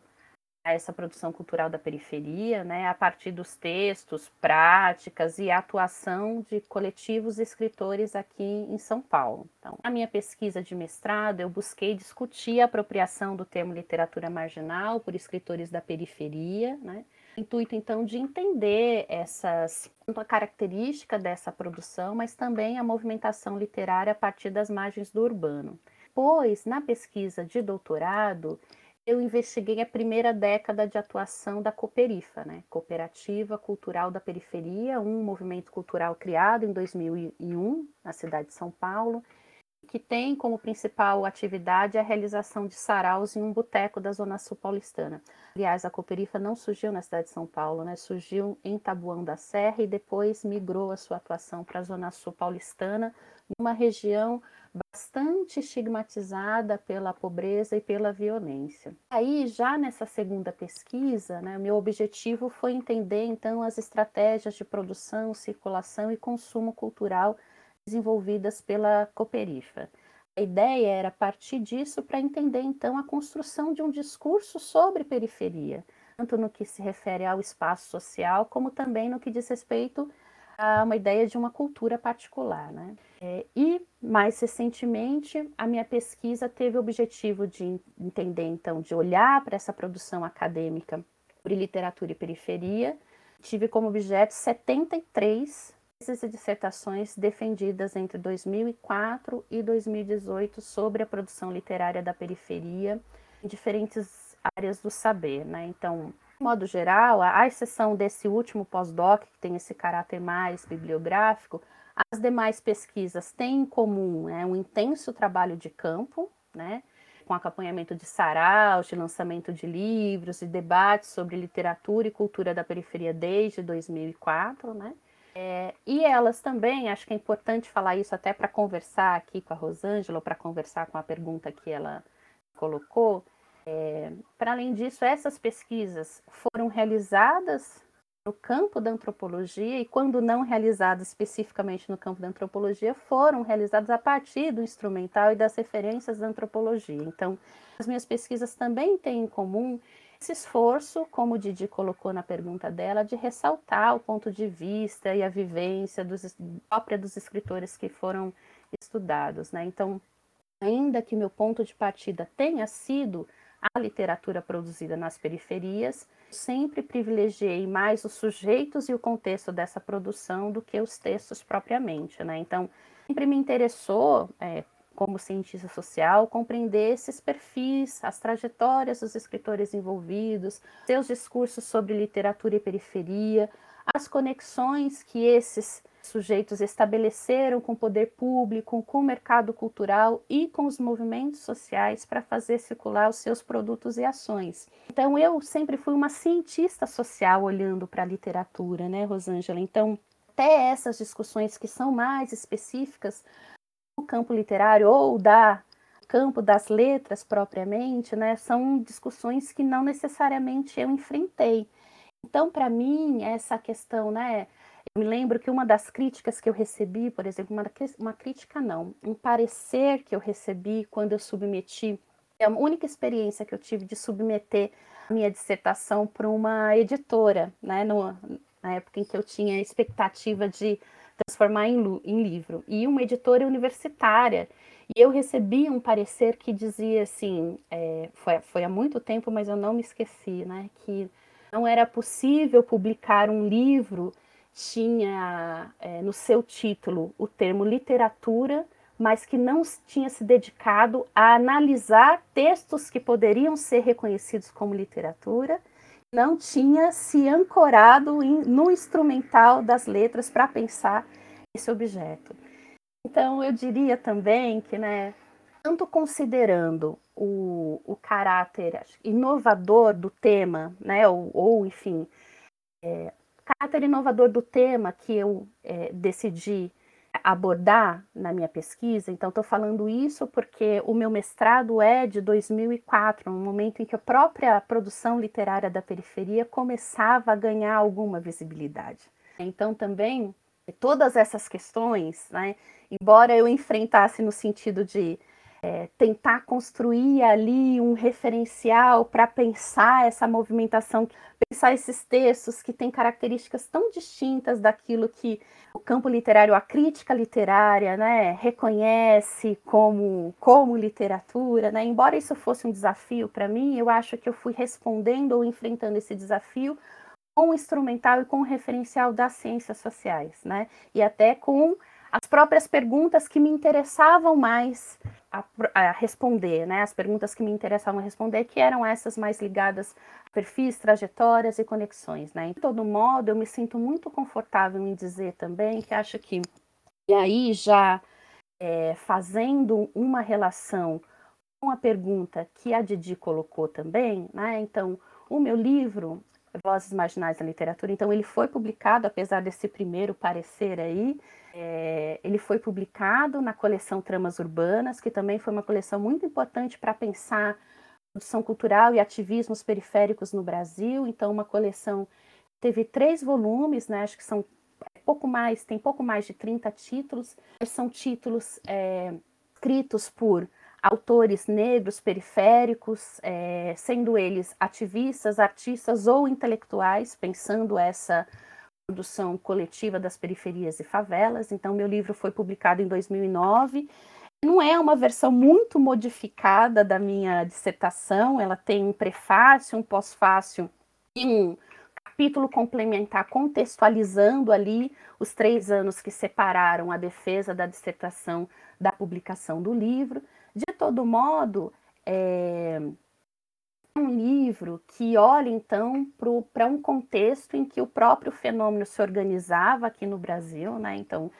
essa produção cultural da periferia, né, a partir dos textos, práticas e atuação de coletivos escritores aqui em São Paulo. Então, na minha pesquisa de mestrado, eu busquei discutir a apropriação do termo literatura marginal por escritores da periferia, né, intuito então de entender essas a característica dessa produção, mas também a movimentação literária a partir das margens do urbano. Pois, na pesquisa de doutorado, eu investiguei a primeira década de atuação da Cooperifa, né? Cooperativa Cultural da Periferia, um movimento cultural criado em 2001 na cidade de São Paulo, que tem como principal atividade a realização de saraus em um boteco da Zona Sul paulistana. Aliás, a Cooperifa não surgiu na cidade de São Paulo, né? surgiu em Tabuão da Serra e depois migrou a sua atuação para a Zona Sul paulistana, numa região bastante estigmatizada pela pobreza e pela violência. Aí, já nessa segunda pesquisa, né, meu objetivo foi entender então as estratégias de produção, circulação e consumo cultural desenvolvidas pela Cooperifa. A ideia era partir disso para entender então a construção de um discurso sobre periferia, tanto no que se refere ao espaço social, como também no que diz respeito a uma ideia de uma cultura particular. Né? É, e, mais recentemente, a minha pesquisa teve o objetivo de entender, então, de olhar para essa produção acadêmica sobre literatura e periferia. Tive como objeto 73 e dissertações defendidas entre 2004 e 2018 sobre a produção literária da periferia em diferentes áreas do saber. Né? Então, modo geral, à exceção desse último pós-doc, que tem esse caráter mais bibliográfico, as demais pesquisas têm em comum né, um intenso trabalho de campo, né, com acompanhamento de saraus, de lançamento de livros e debates sobre literatura e cultura da periferia desde 2004, né? É, e elas também, acho que é importante falar isso até para conversar aqui com a Rosângela, para conversar com a pergunta que ela colocou, é, para além disso, essas pesquisas foram realizadas no campo da antropologia e, quando não realizadas especificamente no campo da antropologia, foram realizadas a partir do instrumental e das referências da antropologia. Então, as minhas pesquisas também têm em comum esse esforço, como o Didi colocou na pergunta dela, de ressaltar o ponto de vista e a vivência dos, própria dos escritores que foram estudados. Né? Então, ainda que meu ponto de partida tenha sido a literatura produzida nas periferias. Sempre privilegiei mais os sujeitos e o contexto dessa produção do que os textos propriamente. Né? Então, sempre me interessou, é, como cientista social, compreender esses perfis, as trajetórias dos escritores envolvidos, seus discursos sobre literatura e periferia, as conexões que esses sujeitos estabeleceram com o poder público, com o mercado cultural e com os movimentos sociais para fazer circular os seus produtos e ações. Então eu sempre fui uma cientista social olhando para a literatura, né, Rosângela? Então, até essas discussões que são mais específicas do campo literário ou da campo das letras propriamente, né, são discussões que não necessariamente eu enfrentei. Então, para mim, essa questão, né, eu me lembro que uma das críticas que eu recebi, por exemplo, uma, uma crítica não, um parecer que eu recebi quando eu submeti, é a única experiência que eu tive de submeter minha dissertação para uma editora, né, no, na época em que eu tinha expectativa de transformar em, em livro, e uma editora universitária. E eu recebi um parecer que dizia assim, é, foi, foi há muito tempo, mas eu não me esqueci, né, que não era possível publicar um livro tinha é, no seu título o termo literatura, mas que não tinha se dedicado a analisar textos que poderiam ser reconhecidos como literatura, não tinha se ancorado em, no instrumental das letras para pensar esse objeto. Então, eu diria também que, né, tanto considerando o, o caráter inovador do tema, né, ou, ou enfim, é, caráter inovador do tema que eu é, decidi abordar na minha pesquisa. Então, estou falando isso porque o meu mestrado é de 2004, no momento em que a própria produção literária da periferia começava a ganhar alguma visibilidade. Então, também, todas essas questões, né, embora eu enfrentasse no sentido de é, tentar construir ali um referencial para pensar essa movimentação, pensar esses textos que têm características tão distintas daquilo que o campo literário, a crítica literária, né, reconhece como, como literatura. Né? Embora isso fosse um desafio para mim, eu acho que eu fui respondendo ou enfrentando esse desafio com o instrumental e com o referencial das ciências sociais, né? E até com as próprias perguntas que me interessavam mais a, a, responder, né? As perguntas que me interessavam responder, que eram essas mais ligadas a perfis, trajetórias e conexões, né? De todo modo, eu me sinto muito confortável em dizer também que acho que, e aí já é, fazendo uma relação com a pergunta que a Didi colocou também, né? Então, o meu livro, Vozes Marginais da Literatura, então ele foi publicado, apesar desse primeiro parecer aí, é, ele foi publicado na coleção Tramas Urbanas, que também foi uma coleção muito importante para pensar produção cultural e ativismos periféricos no Brasil. Então, uma coleção teve três volumes, né? Acho que são pouco mais, tem pouco mais de 30 títulos. São títulos é, escritos por autores negros periféricos, é, sendo eles ativistas, artistas ou intelectuais, pensando essa produção coletiva das periferias e favelas. Então, meu livro foi publicado em 2009. Não é uma versão muito modificada da minha dissertação, ela tem um prefácio, um pós-fácio e um capítulo complementar contextualizando ali os três anos que separaram a defesa da dissertação da publicação do livro. De todo modo, é, um livro que olha então para um contexto em que o próprio fenômeno se organizava aqui no Brasil, né? Então,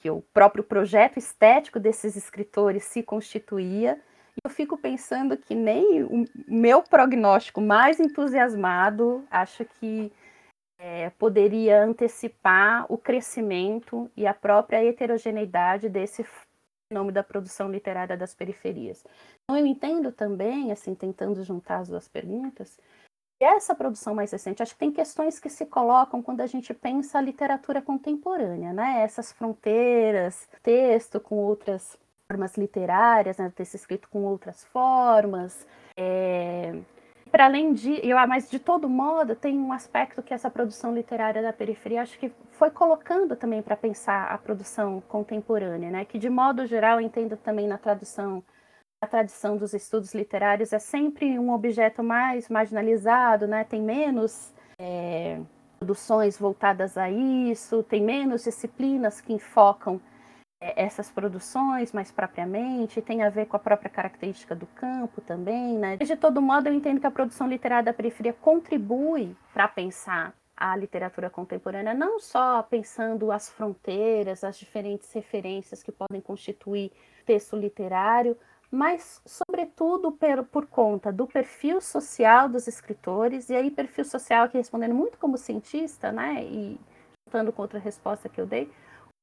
que o próprio projeto estético desses escritores se constituía. Eu fico pensando que nem o meu prognóstico mais entusiasmado acho que é, poderia antecipar o crescimento e a própria heterogeneidade desse nome da produção literária das periferias. Então, eu entendo também, assim, tentando juntar as duas perguntas, que essa produção mais recente, acho que tem questões que se colocam quando a gente pensa a literatura contemporânea, né? Essas fronteiras, texto com outras formas literárias, né? texto escrito com outras formas, é, para além de, eu, mas de todo modo, tem um aspecto que essa produção literária da periferia acho que foi colocando também para pensar a produção contemporânea, né? Que de modo geral eu entendo também na tradução a tradição dos estudos literários é sempre um objeto mais marginalizado, né? Tem menos é, produções voltadas a isso, tem menos disciplinas que enfocam essas produções mais propriamente, tem a ver com a própria característica do campo também, né? De todo modo, eu entendo que a produção literária da periferia contribui para pensar a literatura contemporânea, não só pensando as fronteiras, as diferentes referências que podem constituir texto literário, mas, sobretudo, por, por, conta do perfil social dos escritores, e aí perfil social aqui respondendo muito como cientista, né, e juntando com outra resposta que eu dei,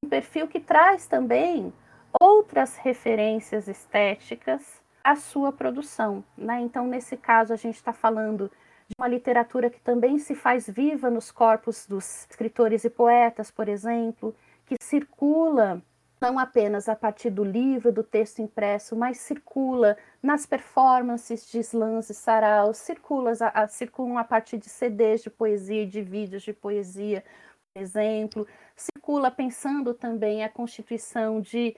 um perfil que traz também outras referências estéticas à sua produção. Né? Então, nesse caso, a gente está falando de uma literatura que também se faz viva nos corpos dos escritores e poetas, por exemplo, que circula não apenas a partir do livro, do texto impresso, mas circula nas performances de slams e saraus, circula a, circulam a partir de CDs de poesia, de vídeos de poesia, exemplo, circula pensando também a constituição de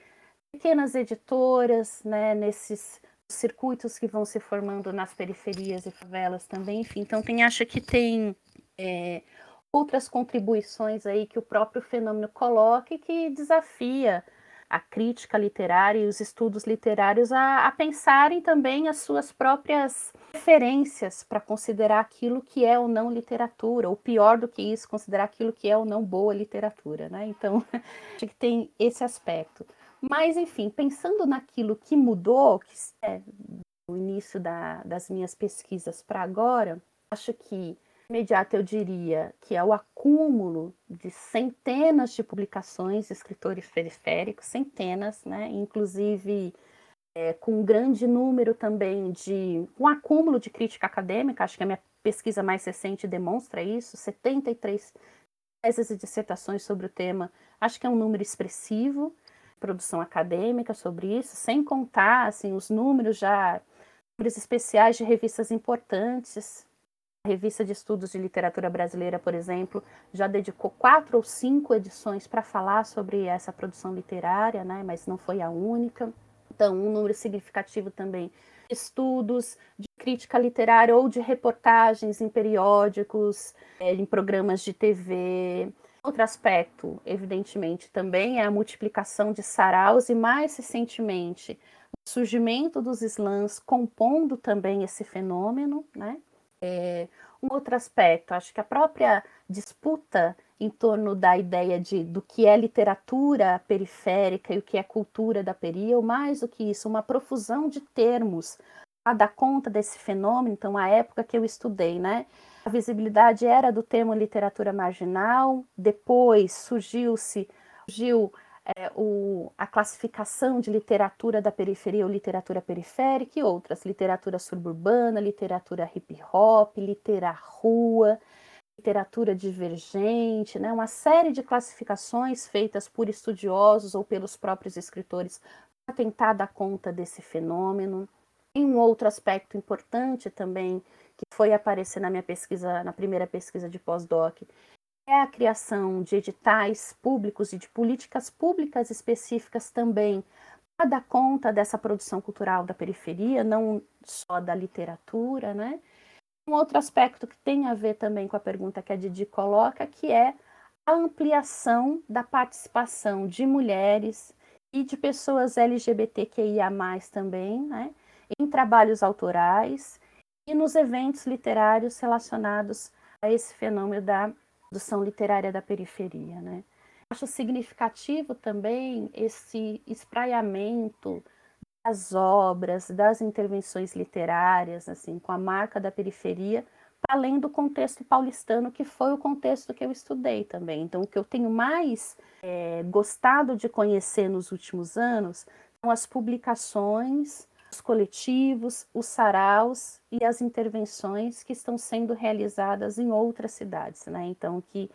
pequenas editoras, né, nesses circuitos que vão se formando nas periferias e favelas também, enfim, então tem acha que tem é, outras contribuições aí que o próprio fenômeno coloca e que desafia a crítica literária e os estudos literários a, a pensarem também as suas próprias referências para considerar aquilo que é ou não literatura, ou pior do que isso, considerar aquilo que é ou não boa literatura, né? Então, acho que tem esse aspecto. Mas, enfim, pensando naquilo que mudou, que é do início da, das minhas pesquisas para agora, acho que imediato eu diria que é o acúmulo de centenas de publicações de escritores periféricos, centenas, né? Inclusive é, com um grande número também de um acúmulo de crítica acadêmica, acho que a minha pesquisa mais recente demonstra isso, 73 teses e dissertações sobre o tema, acho que é um número expressivo, produção acadêmica sobre isso, sem contar assim os números já números especiais de revistas importantes a revista de estudos de literatura brasileira, por exemplo, já dedicou quatro ou cinco edições para falar sobre essa produção literária, né? mas não foi a única. Então, um número significativo também de estudos de crítica literária ou de reportagens em periódicos, é, em programas de TV. Outro aspecto, evidentemente, também é a multiplicação de saraus e, mais recentemente, o surgimento dos slams compondo também esse fenômeno, né? É, um outro aspecto, acho que a própria disputa em torno da ideia de do que é literatura periférica e o que é cultura da periferia, ou mais do que isso, uma profusão de termos a dar conta desse fenômeno. Então, a época que eu estudei, né? A visibilidade era do termo literatura marginal, depois surgiu-se surgiu é, o, a classificação de literatura da periferia ou literatura periférica e outras, literatura suburbana, literatura hip hop, literatura rua, literatura divergente, né? uma série de classificações feitas por estudiosos ou pelos próprios escritores para tentar dar conta desse fenômeno. E um outro aspecto importante também que foi aparecer na minha pesquisa, na primeira pesquisa de pós-doc, é a criação de editais públicos e de políticas públicas específicas também para dar conta dessa produção cultural da periferia, não só da literatura, né? Um outro aspecto que tem a ver também com a pergunta que a Didi coloca, que é a ampliação da participação de mulheres e de pessoas LGBTQIA+, também, né? Em trabalhos autorais e nos eventos literários relacionados a esse fenômeno da produção literária da periferia, né? Acho significativo também esse espraiamento das obras, das intervenções literárias, assim, com a marca da periferia, além do contexto paulistano, que foi o contexto que eu estudei também. Então, o que eu tenho mais é, gostado de conhecer nos últimos anos são as publicações os coletivos, os saraus e as intervenções que estão sendo realizadas em outras cidades, né? Então, que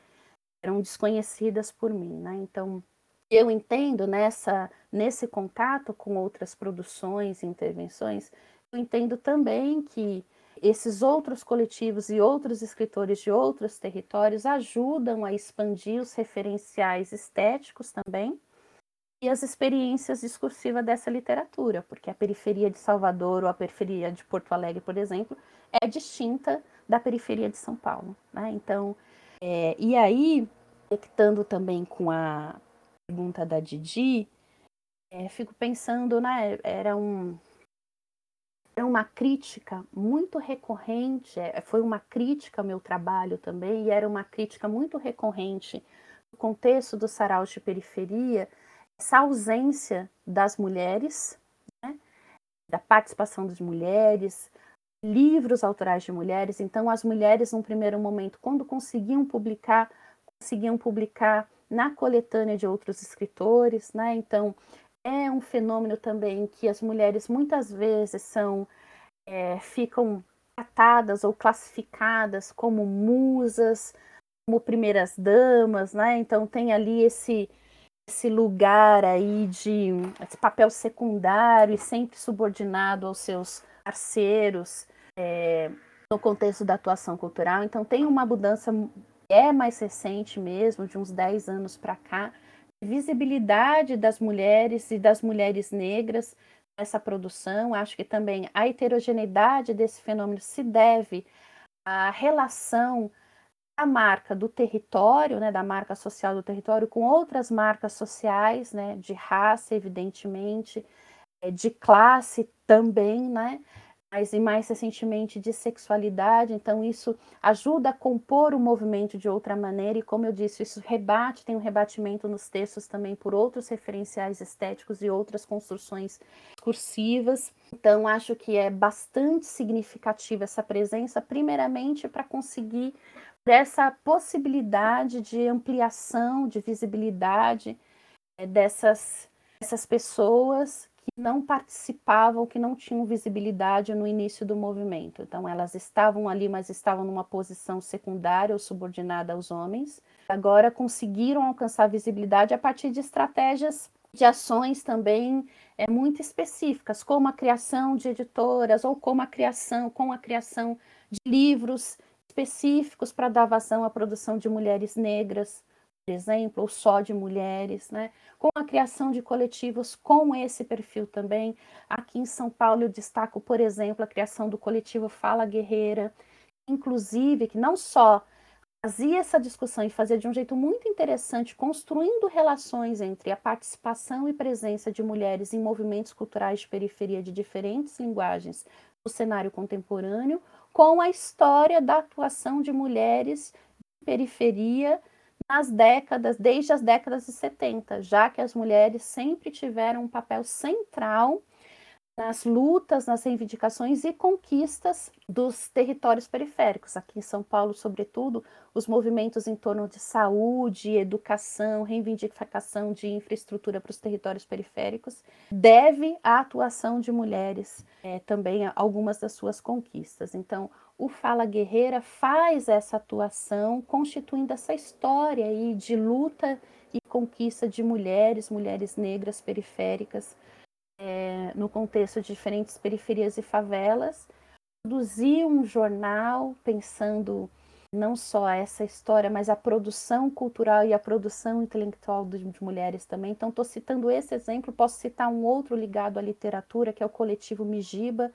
eram desconhecidas por mim, né? Então, eu entendo nessa nesse contato com outras produções e intervenções, eu entendo também que esses outros coletivos e outros escritores de outros territórios ajudam a expandir os referenciais estéticos também e as experiências discursivas dessa literatura, porque a periferia de Salvador ou a periferia de Porto Alegre, por exemplo, é distinta da periferia de São Paulo. Né? Então, é, e aí, conectando também com a pergunta da Didi, é, fico pensando, né, era um era uma crítica muito recorrente, é, foi uma crítica ao meu trabalho também, e era uma crítica muito recorrente no contexto do sarau de periferia, essa ausência das mulheres, né? da participação das mulheres, livros autorais de mulheres. Então, as mulheres, num primeiro momento, quando conseguiam publicar, conseguiam publicar na coletânea de outros escritores, né? Então, é um fenômeno também que as mulheres muitas vezes são é, ficam tratadas ou classificadas como musas, como primeiras damas, né? Então tem ali esse esse lugar aí de esse papel secundário e sempre subordinado aos seus parceiros é, no contexto da atuação cultural. Então tem uma mudança, é mais recente mesmo, de uns 10 anos para cá, visibilidade das mulheres e das mulheres negras nessa produção. Acho que também a heterogeneidade desse fenômeno se deve à relação a marca do território, né, da marca social do território, com outras marcas sociais, né, de raça, evidentemente, é, de classe também, né, mas e mais recentemente de sexualidade. Então isso ajuda a compor o movimento de outra maneira e, como eu disse, isso rebate, tem um rebatimento nos textos também por outros referenciais estéticos e outras construções discursivas. Então acho que é bastante significativa essa presença, primeiramente para conseguir dessa possibilidade de ampliação, de visibilidade é, dessas, dessas pessoas que não participavam, que não tinham visibilidade no início do movimento. Então, elas estavam ali, mas estavam numa posição secundária ou subordinada aos homens. Agora conseguiram alcançar visibilidade a partir de estratégias de ações também é, muito específicas, como a criação de editoras ou como a criação, com a criação de livros específicos para dar vazão à produção de mulheres negras, por exemplo, ou só de mulheres, né? com a criação de coletivos com esse perfil também. Aqui em São Paulo eu destaco, por exemplo, a criação do coletivo Fala Guerreira, inclusive, que não só fazia essa discussão e fazia de um jeito muito interessante, construindo relações entre a participação e presença de mulheres em movimentos culturais de periferia de diferentes linguagens no cenário contemporâneo, com a história da atuação de mulheres de periferia nas décadas, desde as décadas de 70, já que as mulheres sempre tiveram um papel central nas lutas, nas reivindicações e conquistas dos territórios periféricos. Aqui em São Paulo, sobretudo, os movimentos em torno de saúde, educação, reivindicação de infraestrutura para os territórios periféricos, deve à atuação de mulheres é, também algumas das suas conquistas. Então, o Fala Guerreira faz essa atuação, constituindo essa história aí de luta e conquista de mulheres, mulheres negras periféricas é, no contexto de diferentes periferias e favelas, produzir um jornal pensando não só essa história, mas a produção cultural e a produção intelectual de, de mulheres também. Então, estou citando esse exemplo, posso citar um outro ligado à literatura, que é o coletivo Mijiba,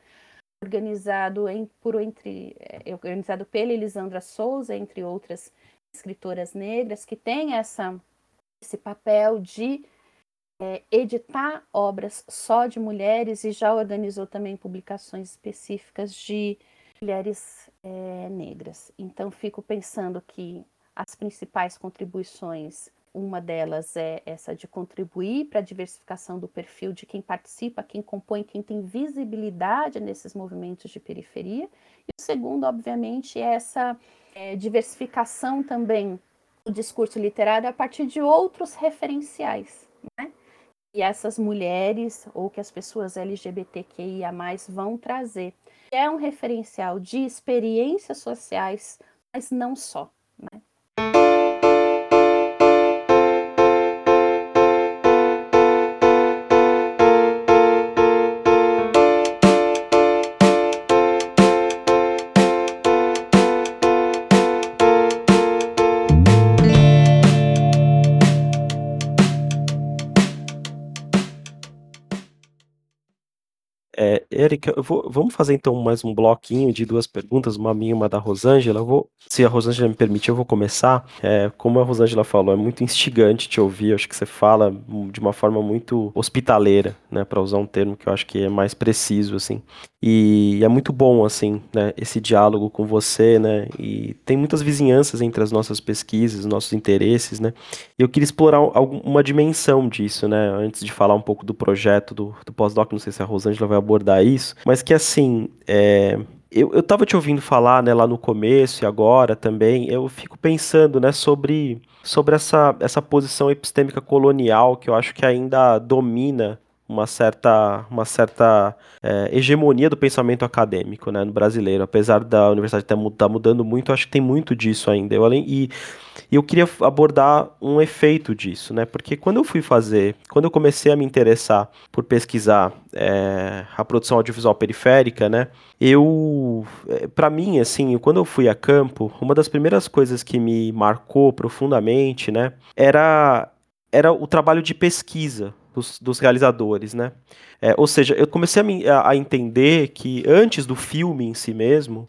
organizado, em, por, entre, é, organizado pela Elisandra Souza, entre outras escritoras negras, que tem essa, esse papel de é, editar obras só de mulheres e já organizou também publicações específicas de mulheres é, negras. Então, fico pensando que as principais contribuições, uma delas é essa de contribuir para a diversificação do perfil de quem participa, quem compõe, quem tem visibilidade nesses movimentos de periferia. E o segundo, obviamente, é essa é, diversificação também do discurso literário a partir de outros referenciais. Né? Que essas mulheres ou que as pessoas LGBTQIA vão trazer. É um referencial de experiências sociais, mas não só. Erika, vou, vamos fazer então mais um bloquinho de duas perguntas, uma minha e uma da Rosângela. Eu vou, se a Rosângela me permitir, eu vou começar. É, como a Rosângela falou, é muito instigante te ouvir. Eu acho que você fala de uma forma muito hospitaleira, né, para usar um termo que eu acho que é mais preciso, assim. E é muito bom, assim, né, esse diálogo com você, né, e tem muitas vizinhanças entre as nossas pesquisas, nossos interesses, né, e eu queria explorar uma dimensão disso, né, antes de falar um pouco do projeto do, do pós-doc, não sei se a Rosângela vai abordar isso, mas que, assim, é, eu, eu tava te ouvindo falar, né, lá no começo e agora também, eu fico pensando, né, sobre, sobre essa, essa posição epistêmica colonial que eu acho que ainda domina uma certa, uma certa é, hegemonia do pensamento acadêmico né, no brasileiro. Apesar da universidade estar tá mudando muito, acho que tem muito disso ainda. Eu, além, e, e eu queria abordar um efeito disso, né? Porque quando eu fui fazer, quando eu comecei a me interessar por pesquisar é, a produção audiovisual periférica, né? Eu, é, para mim, assim, quando eu fui a campo, uma das primeiras coisas que me marcou profundamente, né? Era era o trabalho de pesquisa dos, dos realizadores, né? É, ou seja, eu comecei a, a, entender que antes do filme em si mesmo,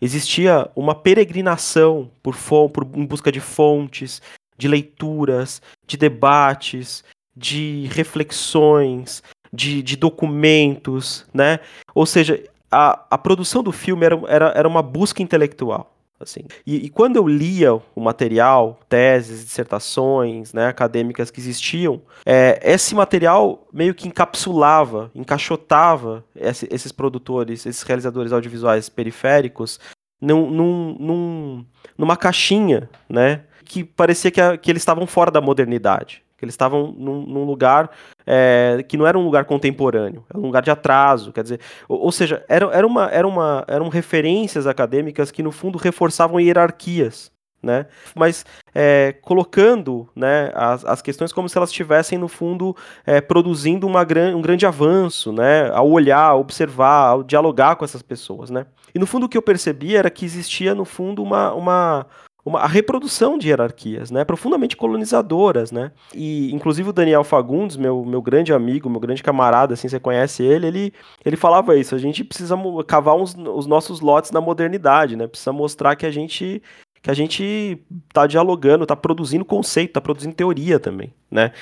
existia uma peregrinação por, por em busca de fontes, de leituras, de debates, de reflexões, de, de documentos, né? Ou seja, a, a produção do filme era, era, era uma busca intelectual. Assim. E, e, quando eu lia o material, teses, dissertações né, acadêmicas que existiam, é, esse material meio que encapsulava, encaixotava esse, esses produtores, esses realizadores audiovisuais periféricos num, num, num, numa caixinha, né, que parecia que, a, que eles estavam fora da modernidade que eles estavam num, num lugar é, que não era um lugar contemporâneo, era um lugar de atraso, quer dizer, ou, ou, seja, era, era uma, era uma, eram referências acadêmicas que no fundo reforçavam hierarquias, né? Mas é, colocando né, as, as questões como se elas estivessem, no fundo, é, produzindo uma gran, um grande avanço, né? Ao olhar, observar, ao dialogar com essas pessoas, né? E no fundo o que eu percebi era que existia, no fundo, uma, uma, uma, a reprodução de hierarquias, né, profundamente colonizadoras, né, e inclusive o Daniel Fagundes, meu, meu grande amigo, meu grande camarada, assim, você conhece ele, ele, ele falava isso, a gente precisa cavar uns, os nossos lotes na modernidade, né, precisa mostrar que a gente que a gente está dialogando, está produzindo conceito, está produzindo teoria também, né?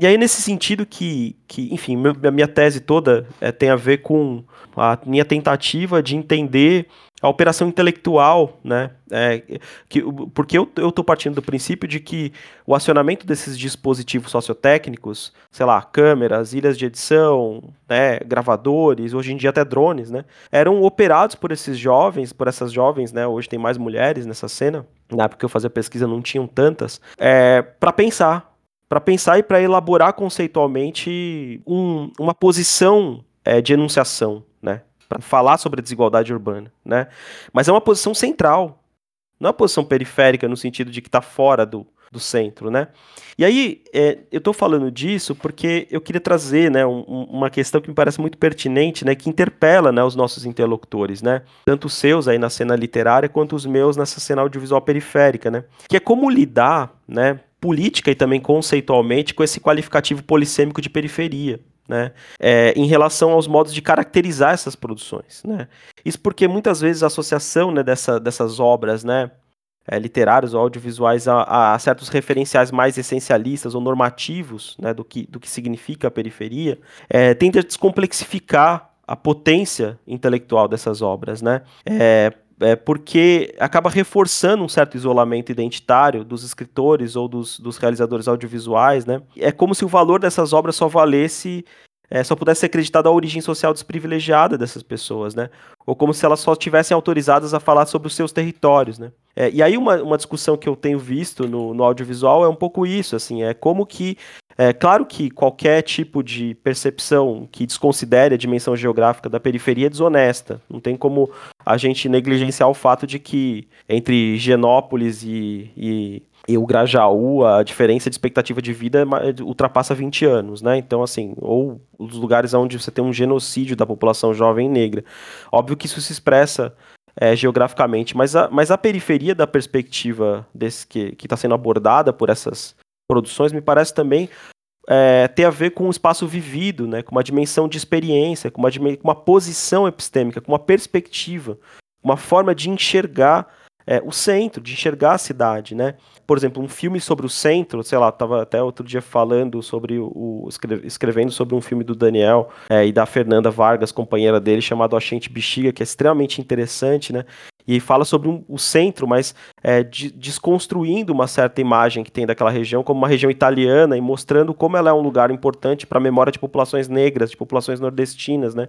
E aí nesse sentido que, que enfim, meu, a minha tese toda é, tem a ver com a minha tentativa de entender a operação intelectual, né? É, que, porque eu estou partindo do princípio de que o acionamento desses dispositivos sociotécnicos, sei lá, câmeras, ilhas de edição, né, gravadores, hoje em dia até drones, né, eram operados por esses jovens, por essas jovens, né? Hoje tem mais mulheres nessa cena. Na época que eu fazia pesquisa não tinham tantas, é, para pensar, para pensar e para elaborar conceitualmente um, uma posição é, de enunciação, né? para falar sobre a desigualdade urbana, né? Mas é uma posição central, não é uma posição periférica no sentido de que está fora do, do centro, né? E aí, é, eu estou falando disso porque eu queria trazer, né, um, uma questão que me parece muito pertinente, né, que interpela, né, os nossos interlocutores, né? Tanto os seus aí na cena literária quanto os meus nessa cena audiovisual periférica, né? Que é como lidar, né, política e também conceitualmente com esse qualificativo polissêmico de periferia, né, é, em relação aos modos de caracterizar essas produções. Né. Isso porque muitas vezes a associação né, dessa, dessas obras né, é, literárias ou audiovisuais a, a, certos referenciais mais essencialistas ou normativos né, do, que, do que significa a periferia é, tende a descomplexificar a potência intelectual dessas obras. Né. É, é, porque acaba reforçando um certo isolamento identitário dos escritores ou dos, dos realizadores audiovisuais, né? É como se o valor dessas obras só valesse, é, só pudesse ser acreditado à origem social desprivilegiada dessas pessoas, né? Ou como se elas só estivessem autorizadas a falar sobre os seus territórios, né? É, e aí uma, uma discussão que eu tenho visto no, no audiovisual é um pouco isso, assim, é como que é claro que qualquer tipo de percepção que desconsidere a dimensão geográfica da periferia é desonesta. Não tem como a gente negligenciar o fato de que entre Genópolis e, e, e o Grajaú a diferença de expectativa de vida é ultrapassa 20 anos, né? Então, assim, ou os lugares onde você tem um genocídio da população jovem negra. Óbvio que isso se expressa é, geograficamente, mas a, mas a periferia da perspectiva desse que está sendo abordada por essas produções me parece também é, tem a ver com o espaço vivido, né, com uma dimensão de experiência, com uma, com uma posição epistêmica, com uma perspectiva, uma forma de enxergar é, o centro, de enxergar a cidade, né? Por exemplo, um filme sobre o centro, sei lá, estava até outro dia falando sobre o, escrevendo sobre um filme do Daniel é, e da Fernanda Vargas, companheira dele, chamado A Gente Bexiga, que é extremamente interessante, né? E fala sobre um, o centro, mas é, de, desconstruindo uma certa imagem que tem daquela região como uma região italiana e mostrando como ela é um lugar importante para a memória de populações negras, de populações nordestinas, né?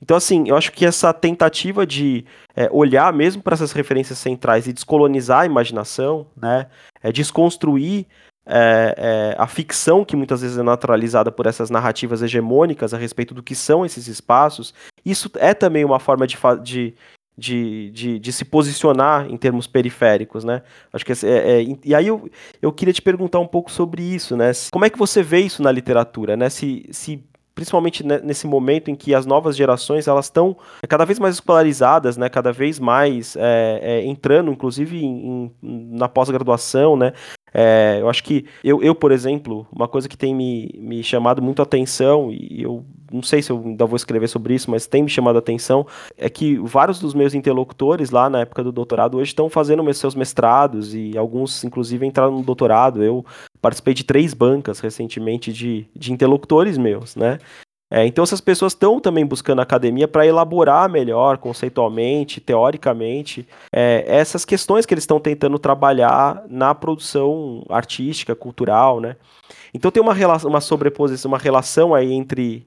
Então, assim, eu acho que essa tentativa de é, olhar mesmo para essas referências centrais e descolonizar a imaginação, né, é, desconstruir é, é, a ficção que muitas vezes é naturalizada por essas narrativas hegemônicas a respeito do que são esses espaços, isso é também uma forma de, de, de, de, de se posicionar em termos periféricos, né? Acho que é, é, e aí eu, eu queria te perguntar um pouco sobre isso, né? Como é que você vê isso na literatura, né? Se, se principalmente nesse momento em que as novas gerações elas estão cada vez mais escolarizadas, né, cada vez mais é, é, entrando, inclusive em, em, na pós-graduação, né, é, eu acho que eu, eu, por exemplo, uma coisa que tem me, me chamado muito a atenção, e eu não sei se eu ainda vou escrever sobre isso, mas tem me chamado a atenção, é que vários dos meus interlocutores lá na época do doutorado hoje estão fazendo seus mestrados e alguns, inclusive, entraram no doutorado. Eu participei de três bancas recentemente de, de interlocutores meus, né? É, então essas pessoas estão também buscando a academia para elaborar melhor, conceitualmente, teoricamente, é, essas questões que eles estão tentando trabalhar na produção artística, cultural, né? Então tem uma, relação, uma sobreposição, uma relação aí entre,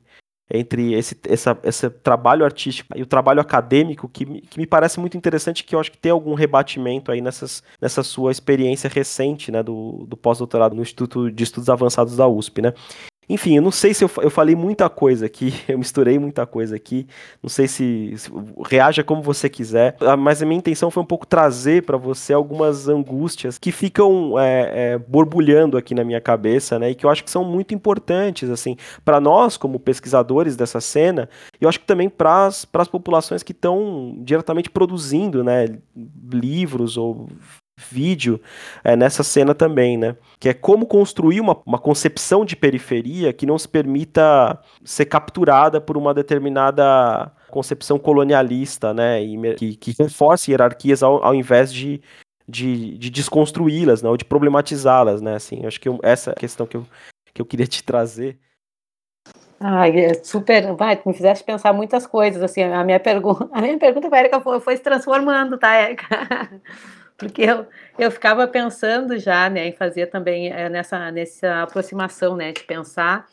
entre esse, essa, esse trabalho artístico e o trabalho acadêmico que, que me parece muito interessante, que eu acho que tem algum rebatimento aí nessas, nessa sua experiência recente, né, do, do pós-doutorado no Instituto de Estudos Avançados da USP, né? Enfim, eu não sei se eu, eu falei muita coisa aqui, eu misturei muita coisa aqui. Não sei se, se reaja como você quiser, ah, mas a minha intenção foi um pouco trazer para você algumas angústias que ficam é, é, borbulhando aqui na minha cabeça, né? E que eu acho que são muito importantes, assim, para nós como pesquisadores dessa cena. E eu acho que também para as populações que estão diretamente produzindo, né? Livros ou vídeo é, nessa cena também, né? Que é como construir uma, uma concepção de periferia que não se permita ser capturada por uma determinada concepção colonialista, né? E, que, que reforce hierarquias ao, ao invés de, de, de desconstruí-las, né? Ou de problematizá-las, né? Assim, acho que eu, essa é a questão que eu, que eu queria te trazer. Ai, é super, vai, me fizeste pensar muitas coisas, assim, a minha pergunta, a minha pergunta para a Erika foi, foi se transformando, tá, Erika? porque eu, eu ficava pensando já, né, em fazer também é, nessa, nessa aproximação, né, de pensar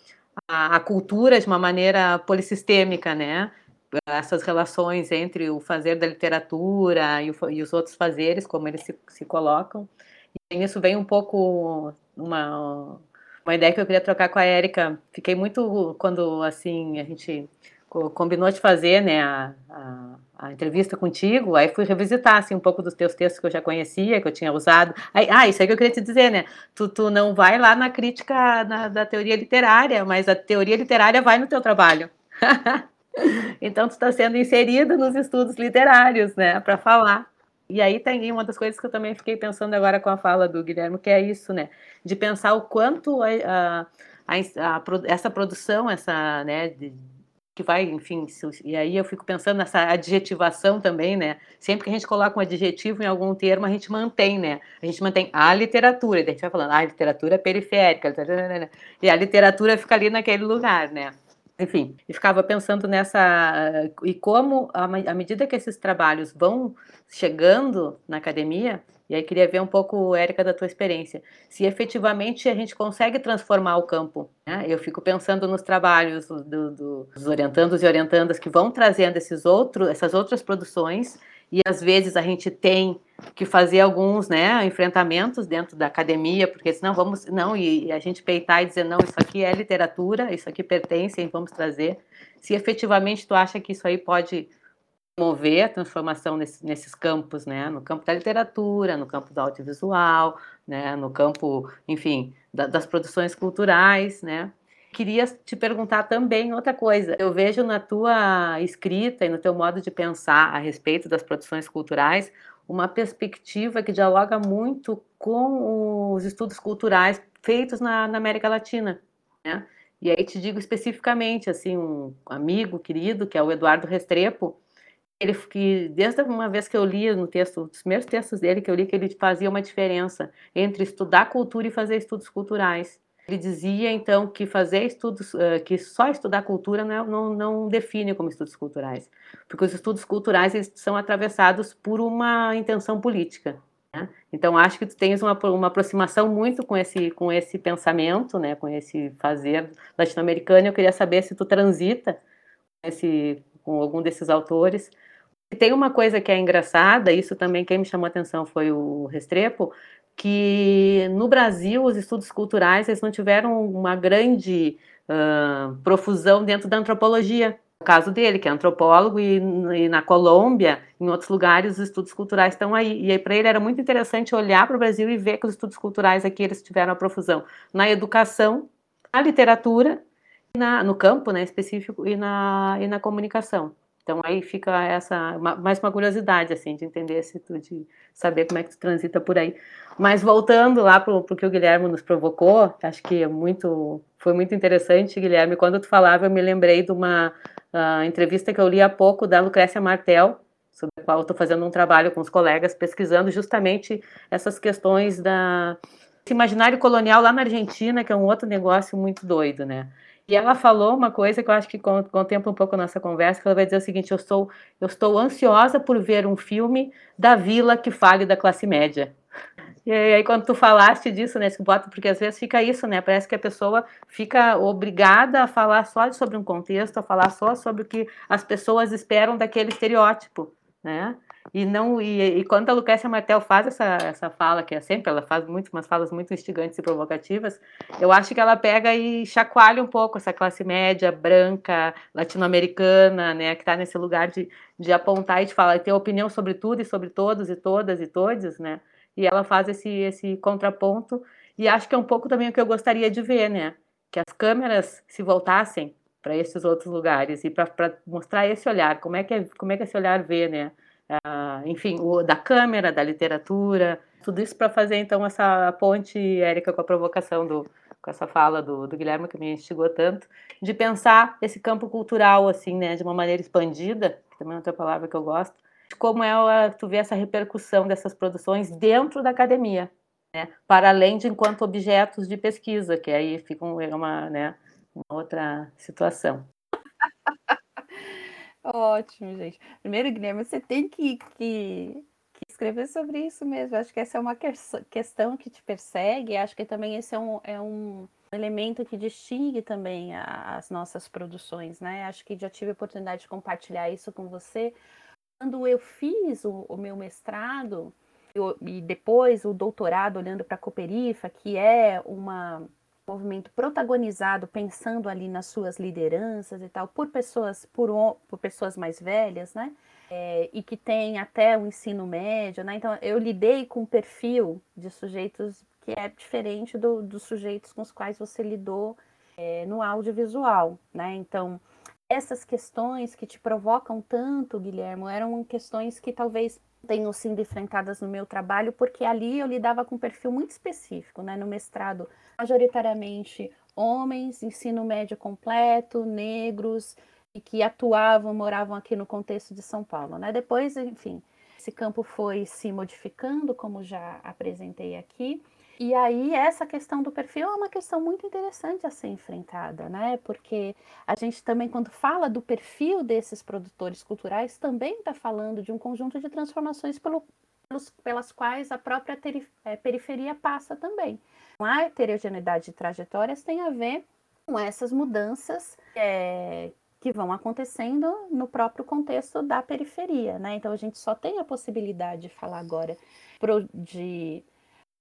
a, a, cultura de uma maneira polissistêmica, né, essas relações entre o fazer da literatura e, o, e os outros fazeres, como eles se, se colocam, e nisso vem um pouco uma, uma ideia que eu queria trocar com a Érica, fiquei muito, quando, assim, a gente combinou de fazer, né, a a entrevista contigo, aí fui revisitar assim, um pouco dos teus textos que eu já conhecia, que eu tinha usado. Aí, ah, isso aí que eu queria te dizer, né? Tu, tu não vai lá na crítica na, da teoria literária, mas a teoria literária vai no teu trabalho. então tu está sendo inserido nos estudos literários, né, para falar. E aí tem uma das coisas que eu também fiquei pensando agora com a fala do Guilherme, que é isso, né, de pensar o quanto a, a, a, essa produção, essa, né, de, que vai, enfim, e aí eu fico pensando nessa adjetivação também, né? Sempre que a gente coloca um adjetivo em algum termo, a gente mantém, né? A gente mantém a literatura, a gente vai falando, ah, a literatura é periférica, e a literatura fica ali naquele lugar, né? Enfim, e ficava pensando nessa. E como, à medida que esses trabalhos vão chegando na academia, e aí queria ver um pouco, Érica, da tua experiência, se efetivamente a gente consegue transformar o campo. Né? Eu fico pensando nos trabalhos do, do, dos orientandos e orientandas que vão trazendo esses outros, essas outras produções, e às vezes a gente tem que fazer alguns né, enfrentamentos dentro da academia, porque senão vamos, não, e, a gente peitar e dizer, não, isso aqui é literatura, isso aqui pertence, vamos trazer. Se efetivamente tu acha que isso aí pode mover a transformação nesse, nesses campos, né? No campo da literatura, no campo do audiovisual, né? No campo, enfim, da, das produções culturais, né? Queria te perguntar também outra coisa. Eu vejo na tua escrita e no teu modo de pensar a respeito das produções culturais uma perspectiva que dialoga muito com os estudos culturais feitos na, na América Latina, né? E aí te digo especificamente, assim, um amigo querido, que é o Eduardo Restrepo, ele que desde uma vez que eu li no texto, os primeiros textos dele que eu li que ele fazia uma diferença entre estudar cultura e fazer estudos culturais. Ele dizia então que fazer estudos, que só estudar cultura não, é, não, não define como estudos culturais, porque os estudos culturais eles são atravessados por uma intenção política. Né? Então acho que tu tens uma, uma aproximação muito com esse com esse pensamento, né, com esse fazer latino-americano. Eu queria saber se tu transita esse, com algum desses autores. E tem uma coisa que é engraçada, isso também quem me chamou a atenção foi o Restrepo, que no Brasil os estudos culturais eles não tiveram uma grande uh, profusão dentro da antropologia. O caso dele, que é antropólogo, e, e, na Colômbia, em outros lugares, os estudos culturais estão aí. E aí, para ele, era muito interessante olhar para o Brasil e ver que os estudos culturais aqui eles tiveram a profusão na educação, na literatura, na, no campo né, específico e na, e na comunicação. Então aí fica essa mais uma curiosidade assim de entender se tu de saber como é que tu transita por aí. Mas voltando lá para o que o Guilherme nos provocou, acho que é muito foi muito interessante, Guilherme. Quando tu falava, eu me lembrei de uma uh, entrevista que eu li há pouco da Lucrécia Martel, sobre a qual estou fazendo um trabalho com os colegas pesquisando justamente essas questões da imaginário colonial lá na Argentina, que é um outro negócio muito doido, né? E ela falou uma coisa que eu acho que contempla um pouco a nossa conversa, que ela vai dizer o seguinte: eu estou, eu estou ansiosa por ver um filme da vila que fale da classe média. E aí, quando tu falaste disso, né, porque às vezes fica isso, né, parece que a pessoa fica obrigada a falar só sobre um contexto, a falar só sobre o que as pessoas esperam daquele estereótipo, né? E não e, e quando a Lucrécia Martel faz essa, essa fala, que é sempre, ela faz muito, umas falas muito instigantes e provocativas, eu acho que ela pega e chacoalha um pouco essa classe média, branca, latino-americana, né, que está nesse lugar de, de apontar e de falar, ter opinião sobre tudo e sobre todos e todas e todos, né? E ela faz esse, esse contraponto, e acho que é um pouco também o que eu gostaria de ver, né? Que as câmeras se voltassem para esses outros lugares e para mostrar esse olhar, como é que é, como é que esse olhar vê, né? Uh, enfim, o, da câmera, da literatura, tudo isso para fazer então essa ponte, Érica, com a provocação do, com essa fala do, do, Guilherme que me instigou tanto, de pensar esse campo cultural assim, né, de uma maneira expandida, que também é outra palavra que eu gosto, de como é tu vê essa repercussão dessas produções dentro da academia, né, para além de enquanto objetos de pesquisa, que aí fica uma, né, uma outra situação. Ótimo, gente. Primeiro, Guilherme, você tem que, que, que escrever sobre isso mesmo. Acho que essa é uma questão que te persegue. Acho que também esse é um, é um elemento que distingue também as nossas produções, né? Acho que já tive a oportunidade de compartilhar isso com você. Quando eu fiz o, o meu mestrado eu, e depois o doutorado olhando para a Cooperifa, que é uma movimento protagonizado pensando ali nas suas lideranças e tal por pessoas por, por pessoas mais velhas, né? É, e que tem até o ensino médio, né? Então eu lidei com um perfil de sujeitos que é diferente do, dos sujeitos com os quais você lidou é, no audiovisual, né? Então essas questões que te provocam tanto, Guilherme, eram questões que talvez tenham sido enfrentadas no meu trabalho, porque ali eu lidava com um perfil muito específico, né? No mestrado, majoritariamente homens, ensino médio completo, negros, e que atuavam, moravam aqui no contexto de São Paulo, né? Depois, enfim, esse campo foi se modificando, como já apresentei aqui, e aí essa questão do perfil é uma questão muito interessante a ser enfrentada, né? Porque a gente também, quando fala do perfil desses produtores culturais, também está falando de um conjunto de transformações pelo, pelos, pelas quais a própria é, periferia passa também. A heterogeneidade de trajetórias tem a ver com essas mudanças é, que vão acontecendo no próprio contexto da periferia, né? Então a gente só tem a possibilidade de falar agora de